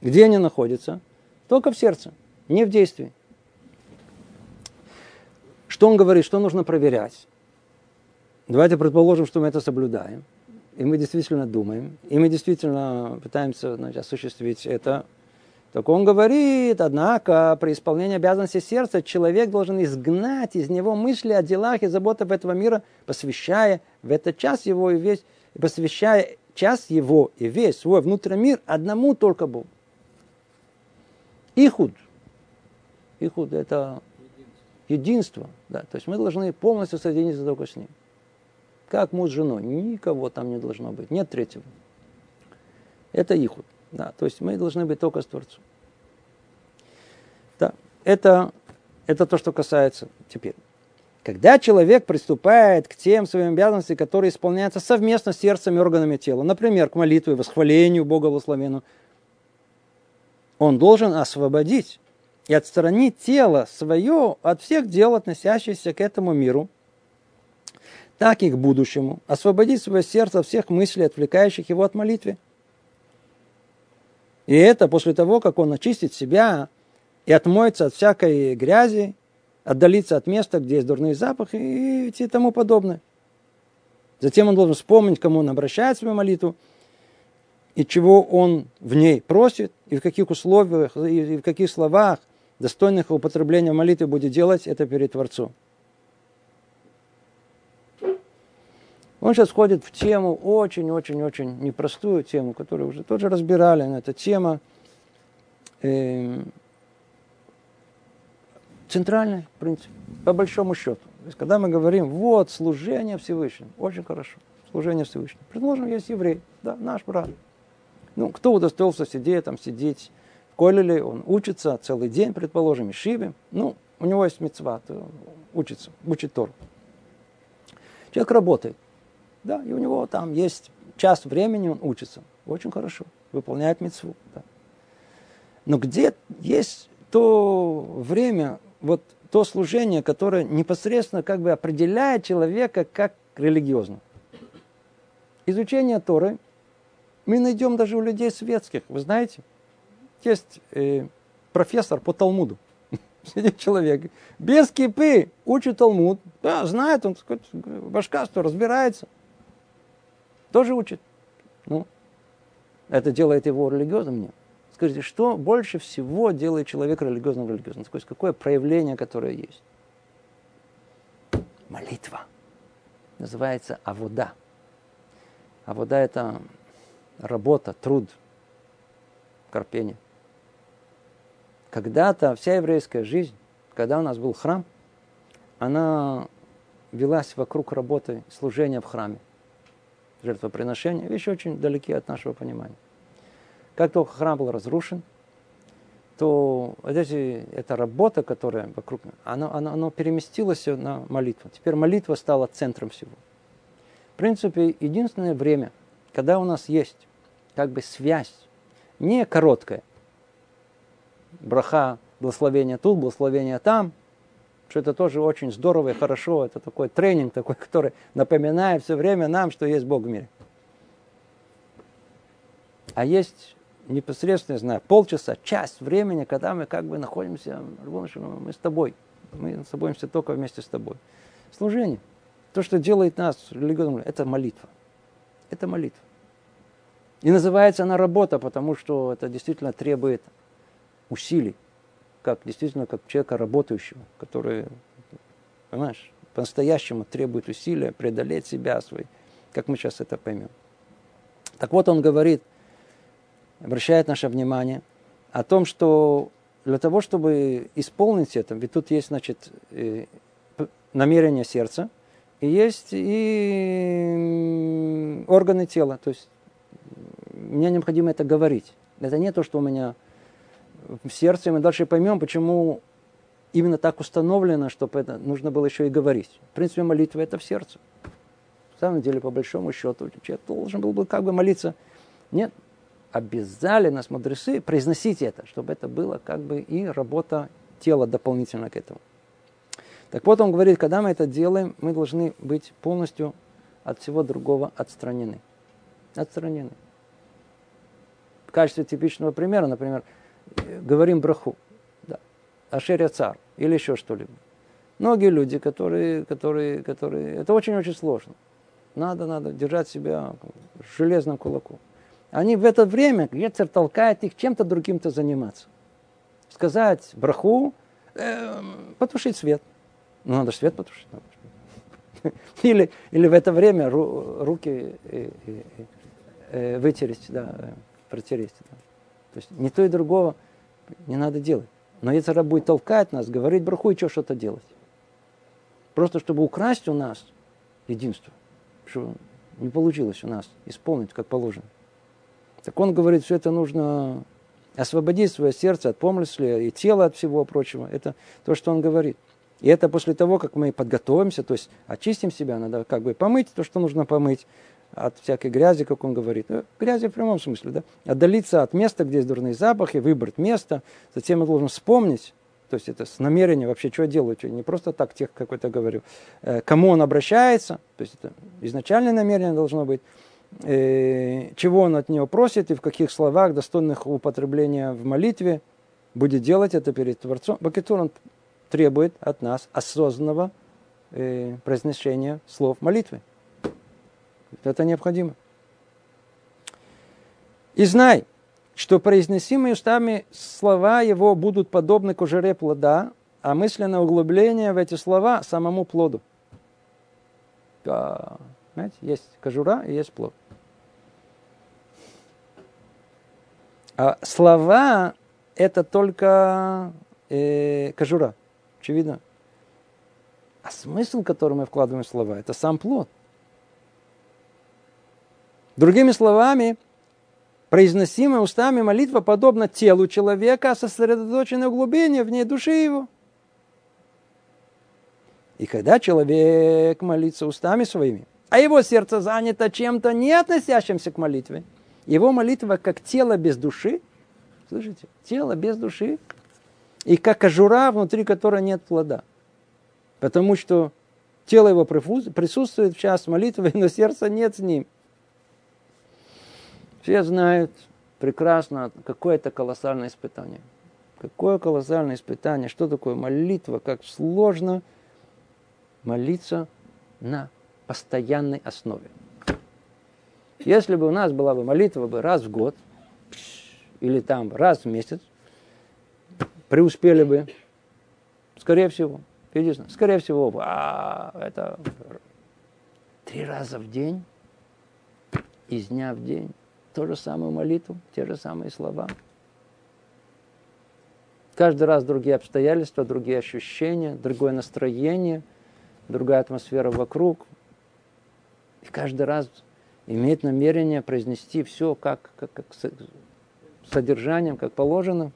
Где они находятся? Только в сердце, не в действии. Что он говорит, что нужно проверять? Давайте предположим, что мы это соблюдаем, и мы действительно думаем, и мы действительно пытаемся значит, осуществить это. Так он говорит, однако, при исполнении обязанностей сердца человек должен изгнать из него мысли о делах и заботах этого мира, посвящая в этот час его и весь, посвящая час его и весь свой внутренний мир одному только Богу. Ихуд. Ихуд – это единство. Да. То есть мы должны полностью соединиться только с ним. Как муж с женой. Никого там не должно быть. Нет третьего. Это ихуд. Да. То есть мы должны быть только с Творцом. Да. Это, это то, что касается теперь. Когда человек приступает к тем своим обязанностям, которые исполняются совместно с сердцем и органами тела, например, к молитве, восхвалению Бога благословенного, он должен освободить и отстранить тело свое от всех дел, относящихся к этому миру, так и к будущему, освободить свое сердце от всех мыслей, отвлекающих его от молитвы. И это после того, как он очистит себя и отмоется от всякой грязи, отдалится от места, где есть дурные запахи и тому подобное. Затем он должен вспомнить, кому он обращает свою молитву, и чего он в ней просит, и в каких условиях, и в каких словах достойных употребления молитвы будет делать это перед Творцом. Он сейчас входит в тему, очень-очень-очень непростую тему, которую уже тоже разбирали. Но это тема э, центральная, в принципе, по большому счету. То есть, когда мы говорим, вот, служение Всевышнему, очень хорошо, служение Всевышнему. Предположим, есть еврей, да, наш брат. Ну, кто удостоился сидеть, там, сидеть в Колеле, он учится целый день, предположим, и Шибе. Ну, у него есть мецва, учится, учит Тору. Человек работает, да, и у него там есть час времени, он учится. Очень хорошо, выполняет мецву. Да. Но где есть то время, вот то служение, которое непосредственно как бы определяет человека как религиозно. Изучение Торы мы найдем даже у людей светских. Вы знаете, есть э, профессор по Талмуду. Сидит человек, без кипы, учит Талмуд. Да, знает, он башка, что разбирается. Тоже учит. Ну, это делает его религиозным? Нет. Скажите, что больше всего делает человека религиозным религиозным? То есть какое проявление, которое есть? Молитва. Называется авода. Авода – это работа, труд, корпение. Когда-то вся еврейская жизнь, когда у нас был храм, она велась вокруг работы служения в храме. Жертвоприношения – вещи очень далеки от нашего понимания. Как только храм был разрушен, то эти, эта работа, которая вокруг, она, она, она переместилась на молитву. Теперь молитва стала центром всего. В принципе, единственное время, когда у нас есть как бы связь, не короткая, браха, благословение тут, благословение там, что это тоже очень здорово и хорошо, это такой тренинг такой, который напоминает все время нам, что есть Бог в мире. А есть непосредственно, знаю, полчаса, час времени, когда мы как бы находимся, мы с тобой. Мы находимся только вместе с тобой. Служение. То, что делает нас религиозным, это молитва. Это молитва. И называется она работа, потому что это действительно требует усилий, как действительно как человека работающего, который, понимаешь, по-настоящему требует усилия преодолеть себя свой, как мы сейчас это поймем. Так вот он говорит – обращает наше внимание о том, что для того, чтобы исполнить это, ведь тут есть, значит, э, намерение сердца, и есть и органы тела. То есть мне необходимо это говорить. Это не то, что у меня в сердце, мы дальше поймем, почему именно так установлено, чтобы это нужно было еще и говорить. В принципе, молитва это в сердце. В самом деле, по большому счету, человек должен был бы как бы молиться. Нет, обязали нас мудрецы произносить это, чтобы это было как бы и работа тела дополнительно к этому. Так вот он говорит, когда мы это делаем, мы должны быть полностью от всего другого отстранены. Отстранены. В качестве типичного примера, например, говорим браху, да, ашеря цар или еще что-либо. Многие люди, которые, которые, которые... Это очень-очень сложно. Надо, надо держать себя железным кулаком они в это время, Ецер толкает их чем-то другим-то заниматься. Сказать браху, э, потушить свет. Ну, надо свет потушить. Или, или в это время ру, руки э, э, э, вытереть, да, э, протереть. Да. То есть ни то и другого не надо делать. Но Ецера будет толкать нас, говорить браху и что что-то делать. Просто чтобы украсть у нас единство. Что не получилось у нас исполнить как положено. Так он говорит, все это нужно освободить свое сердце от помысли и тело от всего прочего. Это то, что он говорит. И это после того, как мы подготовимся, то есть очистим себя, надо как бы помыть то, что нужно помыть от всякой грязи, как он говорит. Ну, грязи в прямом смысле, да? Отдалиться от места, где есть дурные запахи, выбрать место. Затем я должен вспомнить, то есть это с намерением вообще, что я делаю, что не просто так тех какой-то говорю. Э, кому он обращается, то есть это изначальное намерение должно быть. Э, чего он от него просит и в каких словах, достойных употребления в молитве, будет делать это перед Творцом. Бакетур он требует от нас осознанного э, произношения слов молитвы. Это необходимо. И знай, что произносимые устами слова его будут подобны кожуре плода, а мысленное углубление в эти слова самому плоду. Понимаете? Есть кожура и есть плод. А слова – это только э, кожура, очевидно. А смысл, который мы вкладываем в слова, это сам плод. Другими словами, произносимая устами молитва подобна телу человека, сосредоточенное углубление в ней души его. И когда человек молится устами своими, а его сердце занято чем-то не относящимся к молитве, его молитва как тело без души, слышите, тело без души, и как кожура, внутри которой нет плода – Потому что тело его присутствует в час молитвы, но сердца нет с ним. Все знают прекрасно, какое это колоссальное испытание. Какое колоссальное испытание, что такое молитва, как сложно молиться на постоянной основе. Если бы у нас была бы молитва бы раз в год, или там раз в месяц, преуспели бы, скорее всего. Видишь, скорее всего, а, это три раза в день, из дня в день, то же самую молитву, те же самые слова. Каждый раз другие обстоятельства, другие ощущения, другое настроение, другая атмосфера вокруг. И каждый раз имеет намерение произнести все как, как, как с содержанием, как положено.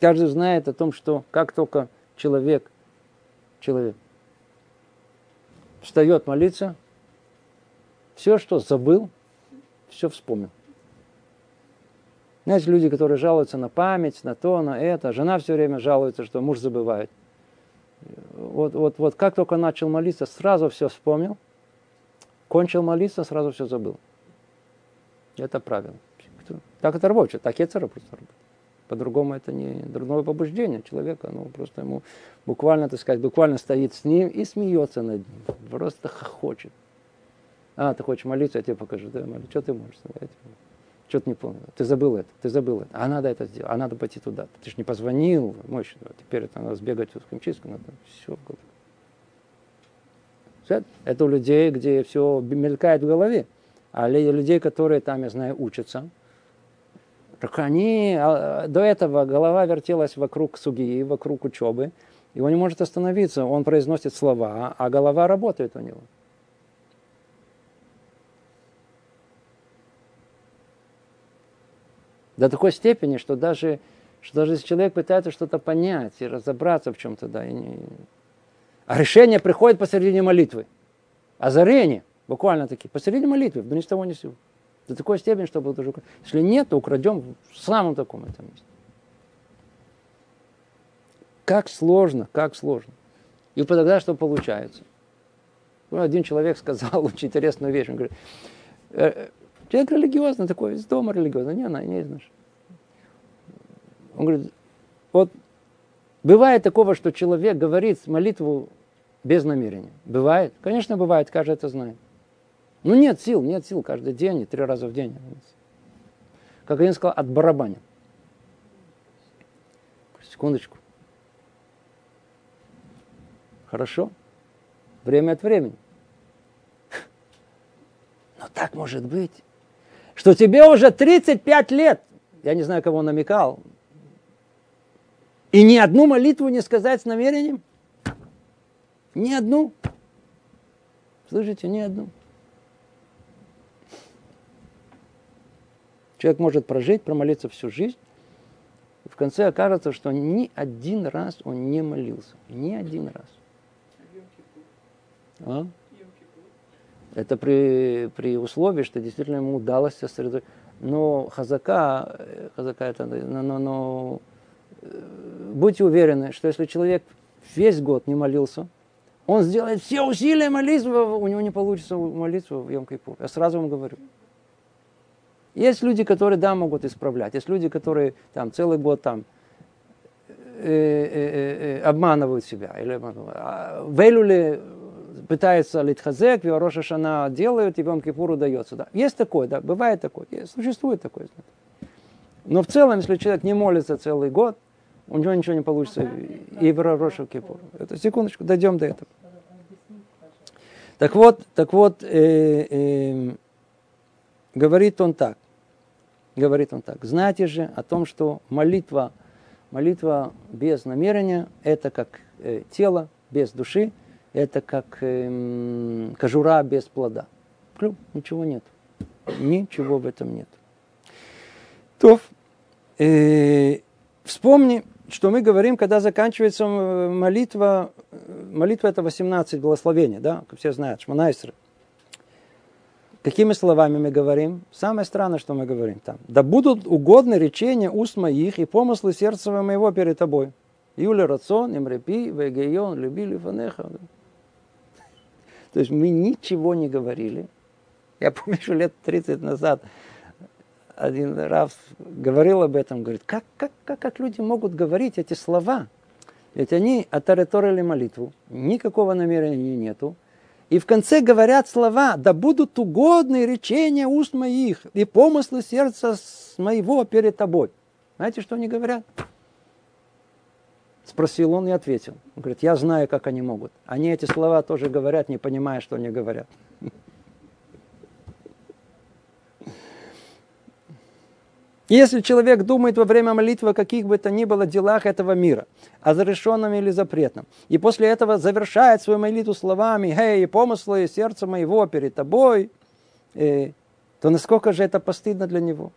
Каждый знает о том, что как только человек, человек встает молиться, все, что забыл, все вспомнил. Знаете, люди, которые жалуются на память, на то, на это. Жена все время жалуется, что муж забывает. Вот, вот, вот как только начал молиться, сразу все вспомнил. Кончил молиться, сразу все забыл. Это правило. Так это рабочее, так и просто работает. По-другому это не другое побуждение человека. Ну, просто ему буквально, так сказать, буквально стоит с ним и смеется над ним. Просто хохочет. А, ты хочешь молиться, я тебе покажу. Да, молю. Что ты можешь сказать? Что ты не понял? Ты забыл это, ты забыл это. А надо это сделать, а надо пойти туда. Ты же не позвонил, мощно. Теперь это надо сбегать в химчистку, надо все. Это у людей, где все мелькает в голове. А людей, которые там, я знаю, учатся, так они, а, до этого голова вертелась вокруг суги, вокруг учебы, и он не может остановиться, он произносит слова, а голова работает у него. До такой степени, что даже, что даже если человек пытается что-то понять и разобраться в чем-то, да, и не... а решение приходит посередине молитвы. Озарение, буквально таки, посередине молитвы, ни с того ни с сего. До такой степени, чтобы тоже... Если нет, то украдем в самом таком этом месте. Как сложно, как сложно. И тогда что получается? Ну, один человек сказал очень интересную вещь. Он говорит, «Э, человек религиозный такой, из дома религиозный. Не, не, не знаешь. Он говорит, вот бывает такого, что человек говорит молитву без намерения. Бывает? Конечно, бывает, каждый это знает. Ну нет сил, нет сил каждый день и три раза в день. Как один сказал, от барабаня. Секундочку. Хорошо. Время от времени. Но так может быть, что тебе уже 35 лет, я не знаю, кого он намекал, и ни одну молитву не сказать с намерением? Ни одну. Слышите, ни одну. Человек может прожить, промолиться всю жизнь, и в конце окажется, что ни один раз он не молился. Ни один раз. А? Это при, при условии, что действительно ему удалось сосредоточиться. Но хазака, хазака это, но, но, но будьте уверены, что если человек весь год не молился, он сделает все усилия молитвы, у него не получится молиться в Йом-Кипур. Я сразу вам говорю. Есть люди, которые, да, могут исправлять. Есть люди, которые там целый год там э, э, э, обманывают себя. Или, а, в Эйлуле пытается литхазек, в Роша Шана делают, и вам Кипуру удается. Да. Есть такое, да, бывает такое, есть, существует такое. Но в целом, если человек не молится целый год, у него ничего не получится и в Роша Кипур. Это секундочку, дойдем до этого. Так вот, так вот, э, э, говорит он так. Говорит он так. Знайте же о том, что молитва, молитва без намерения – это как э, тело без души, это как э, кожура без плода. Клю, ничего нет. Ничего в этом нет. То, э, вспомни, что мы говорим, когда заканчивается молитва, молитва это 18 благословений, да, как все знают, Шманайсер. Какими словами мы говорим? Самое странное, что мы говорим там. Да будут угодны речения уст моих и помыслы сердца моего перед тобой. Юля рацион, имрепи, вегейон, любили фанеха. То есть мы ничего не говорили. Я помню, что лет 30 назад один Раф говорил об этом, говорит, как, как, как, как люди могут говорить эти слова? Ведь они отариторили молитву, никакого намерения нету. И в конце говорят слова, да будут угодны речения уст моих и помыслы сердца моего перед тобой. Знаете, что они говорят? Спросил он и ответил. Он говорит, я знаю, как они могут. Они эти слова тоже говорят, не понимая, что они говорят. Если человек думает во время молитвы о каких бы то ни было делах этого мира, о зарешенном или запретном, и после этого завершает свою молитву словами «Эй, помыслы сердца моего перед тобой», э, то насколько же это постыдно для него?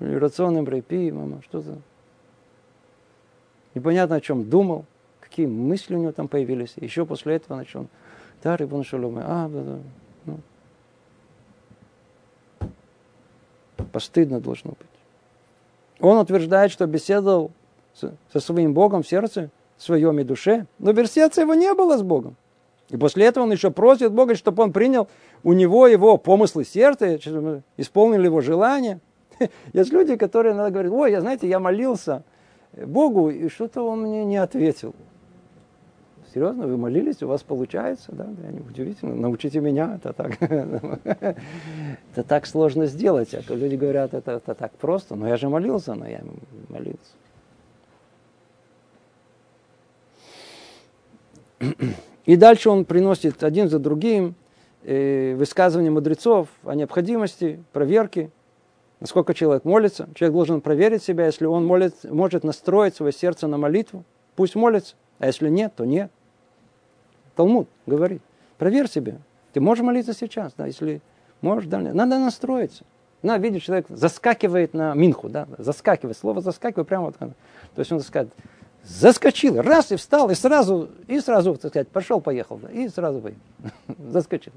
Рационным брейпи, мама, что за... Непонятно, о чем думал, какие мысли у него там появились. Еще после этого начал, да, Рибун Шалом, а, да, да. Ну. Постыдно должно быть. Он утверждает, что беседовал со своим Богом в сердце, в своем и душе, но в сердце его не было с Богом. И после этого он еще просит Бога, чтобы он принял у него его помыслы сердца, исполнил его желания. Есть люди, которые иногда говорят, ой, я, знаете, я молился Богу, и что-то он мне не ответил. Серьезно, вы молились, у вас получается, да? Удивительно, научите меня, это так, это так сложно сделать. А люди говорят, это, это так просто, но я же молился, но я молился. И дальше он приносит один за другим э, высказывания мудрецов о необходимости проверки, насколько человек молится. Человек должен проверить себя, если он молит, может настроить свое сердце на молитву, пусть молится, а если нет, то нет. Талмуд говорит, проверь себя. Ты можешь молиться сейчас, да, если можешь, да, надо настроиться. На, видишь, человек заскакивает на минху, да, заскакивает, слово заскакивает прямо вот. То есть он скажет, заскочил, раз и встал, и сразу, и сразу, так сказать, пошел, поехал, да, и сразу поехал. заскочил.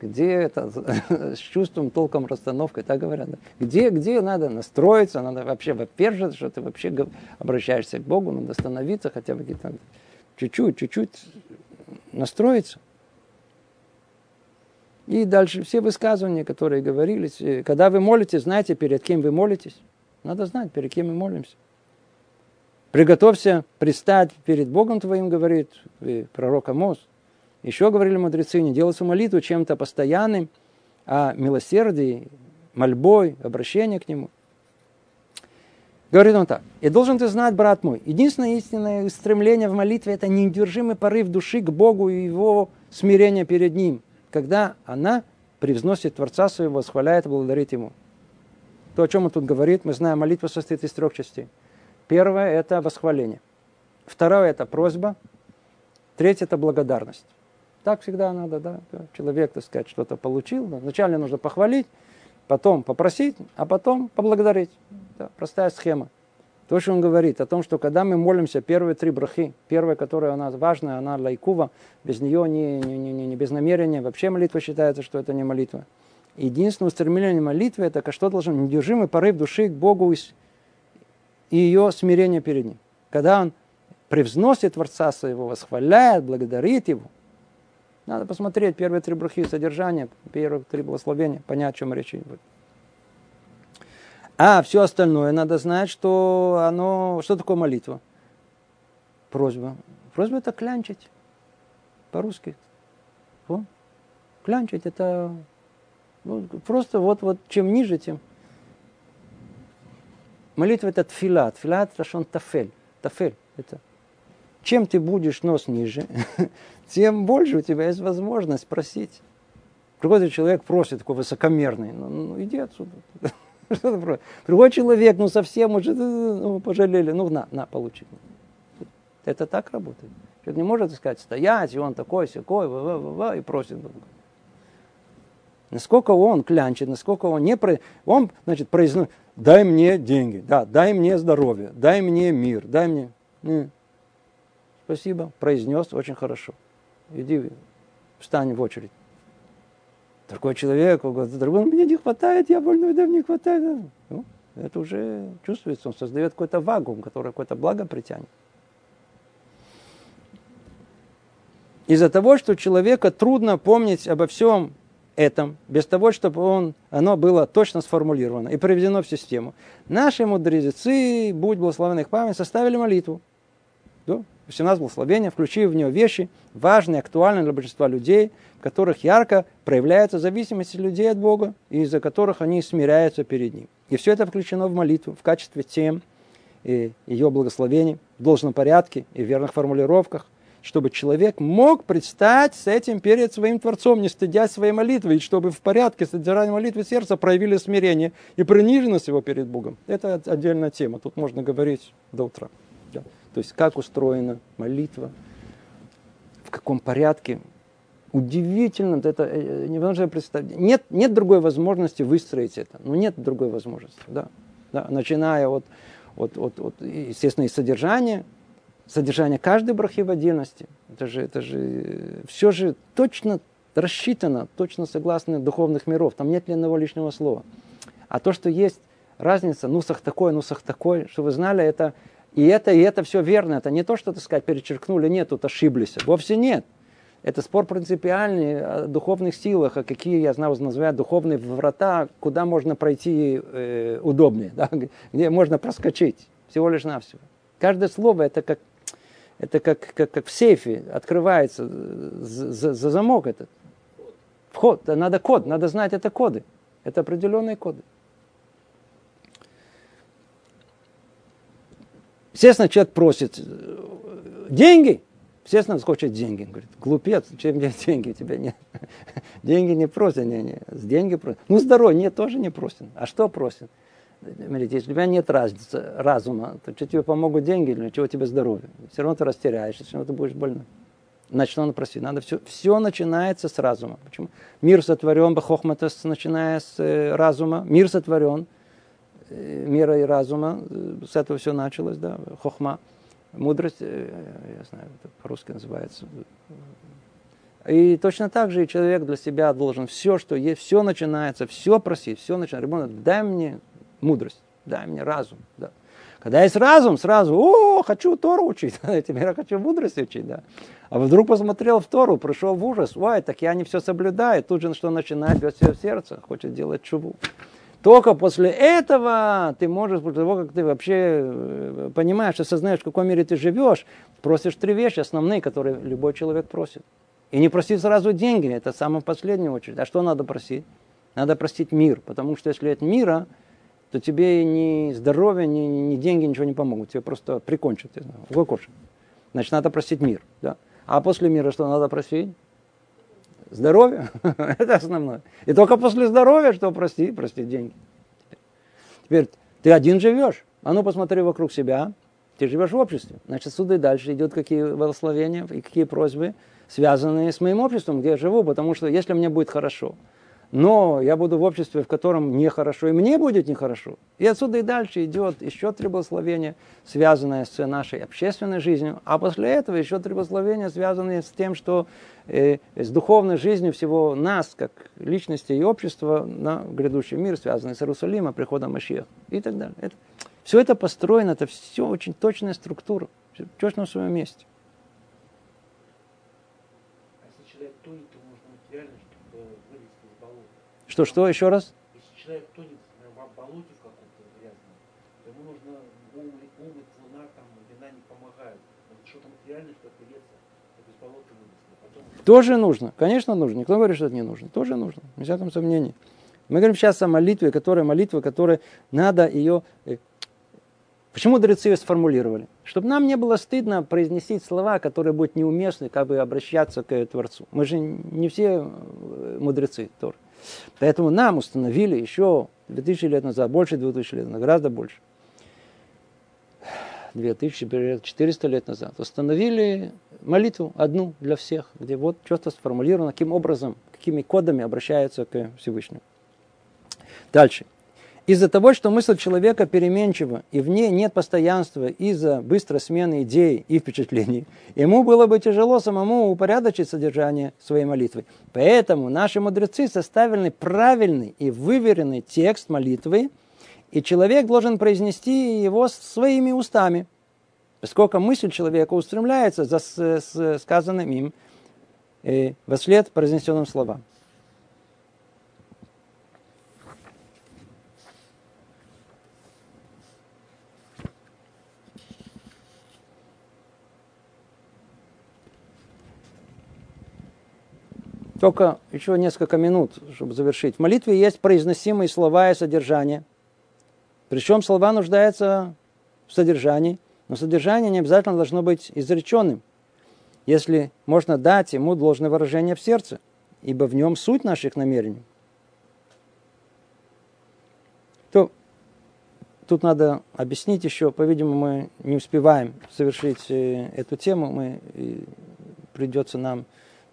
Где это с чувством, толком, расстановкой, так говорят. Да? Где, где надо настроиться, надо вообще, во-первых, что ты вообще обращаешься к Богу, надо остановиться хотя бы где-то чуть-чуть, чуть-чуть настроиться. И дальше все высказывания, которые говорились. Э, когда вы молитесь, знаете, перед кем вы молитесь. Надо знать, перед кем мы молимся. Приготовься предстать перед Богом твоим, говорит э, пророк Амос. Еще говорили мудрецы, не делать молитву чем-то постоянным, а милосердие, мольбой, обращение к Нему. Говорит он так. «И должен ты знать, брат мой, единственное истинное стремление в молитве – это неудержимый порыв души к Богу и его смирение перед Ним, когда она превзносит Творца своего, восхваляет и благодарит Ему». То, о чем он тут говорит, мы знаем, молитва состоит из трех частей. Первое – это восхваление. Второе – это просьба. Третье – это благодарность. Так всегда надо, да, человек, так сказать, что-то получил. Да. Вначале нужно похвалить, потом попросить, а потом поблагодарить. Да, простая схема. То, что он говорит о том, что когда мы молимся первые три брахи, первая, которая у нас важная, она лайкува, без нее не, не, не, не без намерения, вообще молитва считается, что это не молитва. Единственное устремление молитвы – это что должен недержимый порыв души к Богу и ее смирение перед Ним. Когда он превзносит Творца своего, восхваляет, благодарит Его. Надо посмотреть первые три брахи, содержание, первые три благословения, понять, о чем речь идет. А все остальное надо знать, что оно... Что такое молитва? Просьба. Просьба это клянчить. По-русски. О? Клянчить это... Ну, просто вот, вот чем ниже, тем... Молитва это тфила. Тфила это шон тафель. Тафель это чем ты будешь нос ниже, тем больше у тебя есть возможность просить. Приходит человек, просит, такой высокомерный, ну, ну иди отсюда. Приходит человек, ну совсем уже, ну, пожалели, ну на, на, получи. Это так работает. Человек не может сказать, стоять, и он такой, секой, ва, ва, ва, и просит Бога. Насколько он клянчит, насколько он не... Про... Он, значит, произносит, дай мне деньги, да, дай мне здоровье, дай мне мир, дай мне... Не. Спасибо, произнес очень хорошо. Иди, встань в очередь. Такой человек, он говорит, мне не хватает, я больной, да мне хватает. Ну, это уже чувствуется, он создает какой-то вакуум, который какое-то благо притянет. Из-за того, что человека трудно помнить обо всем этом, без того, чтобы он, оно было точно сформулировано и приведено в систему. Наши мудрецы, будь благословен их память, составили молитву. Да? 18 благословения, включив в нее вещи, важные, актуальные для большинства людей, в которых ярко проявляется зависимость людей от Бога, и из-за которых они смиряются перед Ним. И все это включено в молитву в качестве тем и ее благословений в должном порядке и в верных формулировках, чтобы человек мог предстать с этим перед своим Творцом, не стыдясь своей молитвы, и чтобы в порядке содержания молитвы сердца проявили смирение и приниженность его перед Богом. Это отдельная тема, тут можно говорить до утра. То есть как устроена молитва, в каком порядке. Удивительно, это э, невозможно представить. Нет, нет другой возможности выстроить это. Ну, нет другой возможности. Да. Да. Начиная от, от, от, от, естественно, и содержания, содержание каждой брахи в отдельности. Это же, это же все же точно рассчитано, точно согласно духовных миров. Там нет ни одного лишнего слова. А то, что есть разница, нусах такой, нусах такой, что вы знали, это и это, и это все верно. Это не то, что, так сказать, перечеркнули, нет, тут ошиблись. Вовсе нет. Это спор принципиальный о духовных силах, а какие, я знаю, называют духовные врата, куда можно пройти э, удобнее, да, где можно проскочить, всего лишь навсего. Каждое слово это как это как, как, как в сейфе открывается за, за замок этот. Вход, надо код, надо знать это коды. Это определенные коды. Естественно, человек просит э, деньги. Естественно, хочет деньги. Он говорит, глупец, чем мне деньги? У тебя нет. Деньги не просят. Не, не. Деньги просят. Ну, здоровье нет, тоже не просят. А что просят? Смотрите, если у тебя нет разницы, разума, то что тебе помогут деньги, для чего тебе здоровье? Все равно ты растеряешься, все равно ты будешь больным. Значит, надо просить. Надо все, все начинается с разума. Почему? Мир сотворен, бахохматас, начиная с э, разума. Мир сотворен, мира и разума. Э, с этого все началось, да, хохма. Мудрость, э, я знаю, по-русски называется. И точно так же и человек для себя должен все, что есть, все начинается, все просить, все начинается. Ребенок, дай мне мудрость, дай мне разум. Да. Когда есть разум, сразу, о, хочу Тору учить, теперь я хочу мудрость учить. Да. А вдруг посмотрел в Тору, пришел в ужас, ой, так я не все соблюдаю. Тут же что начинает бьет все в сердце, хочет делать чубу. Только после этого ты можешь, после того, как ты вообще э, понимаешь, осознаешь, в каком мире ты живешь, просишь три вещи основные, которые любой человек просит. И не просить сразу деньги, это самое последнее очередь. А что надо просить? Надо просить мир, потому что если от мира, то тебе ни здоровье, ни, ни деньги ничего не помогут. Тебе просто прикончат, я знаю, укокошат. Значит, надо просить мир. Да? А после мира что надо просить? Здоровье. Это основное. И только после здоровья, что прости, прости деньги. Теперь ты один живешь. А ну посмотри вокруг себя. Ты живешь в обществе. Значит, сюда и дальше идет какие благословения и какие просьбы, связанные с моим обществом, где я живу. Потому что если мне будет хорошо, но я буду в обществе, в котором нехорошо, и мне будет нехорошо. И отсюда и дальше идет еще три благословения, связанные с нашей общественной жизнью, а после этого еще три благословения, связанные с тем, что э, с духовной жизнью всего нас, как личности и общества, на грядущий мир, связанный с Иерусалимом, приходом Машиах и так далее. Это, все это построено, это все очень точная структура, точно в своем месте. Что, что, еще раз? Если человек тонет в болоте в каком-то грязном, то ему нужно ум, ум луна, там, вина не помогают. Что-то материальное, что опереться, без болота вынести. Потом... Тоже нужно, конечно нужно. Никто говорит, что это не нужно. Тоже нужно, без всяком сомнении. Мы говорим сейчас о молитве, которая молитва, которая надо ее э, Почему мудрецы ее сформулировали? Чтобы нам не было стыдно произнести слова, которые будут неуместны, как бы обращаться к Творцу. Мы же не все э, мудрецы Тор. Поэтому нам установили еще 2000 лет назад, больше 2000 лет назад, гораздо больше. 2400 лет назад установили молитву одну для всех, где вот что-то сформулировано, каким образом, какими кодами обращаются к Всевышнему. Дальше. Из-за того, что мысль человека переменчива, и в ней нет постоянства из-за быстрой смены идей и впечатлений, ему было бы тяжело самому упорядочить содержание своей молитвы. Поэтому наши мудрецы составили правильный и выверенный текст молитвы, и человек должен произнести его своими устами, поскольку мысль человека устремляется за сказанным им э, во след произнесенным словам. Только еще несколько минут, чтобы завершить. В молитве есть произносимые слова и содержание. Причем слова нуждаются в содержании, но содержание не обязательно должно быть изреченным. Если можно дать ему должное выражение в сердце, ибо в нем суть наших намерений. То тут надо объяснить еще, по-видимому, мы не успеваем совершить э, эту тему, мы, придется нам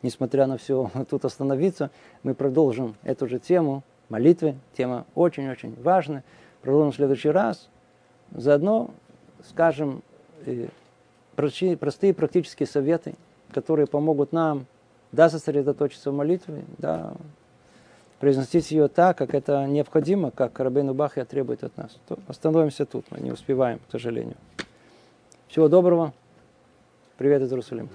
несмотря на все, тут остановиться. Мы продолжим эту же тему молитвы. Тема очень-очень важная. Продолжим в следующий раз. Заодно скажем э, простые практические советы, которые помогут нам да, сосредоточиться в молитве, да, произносить ее так, как это необходимо, как Рабейну Бахья требует от нас. То остановимся тут, мы не успеваем, к сожалению. Всего доброго. Привет из Иерусалима.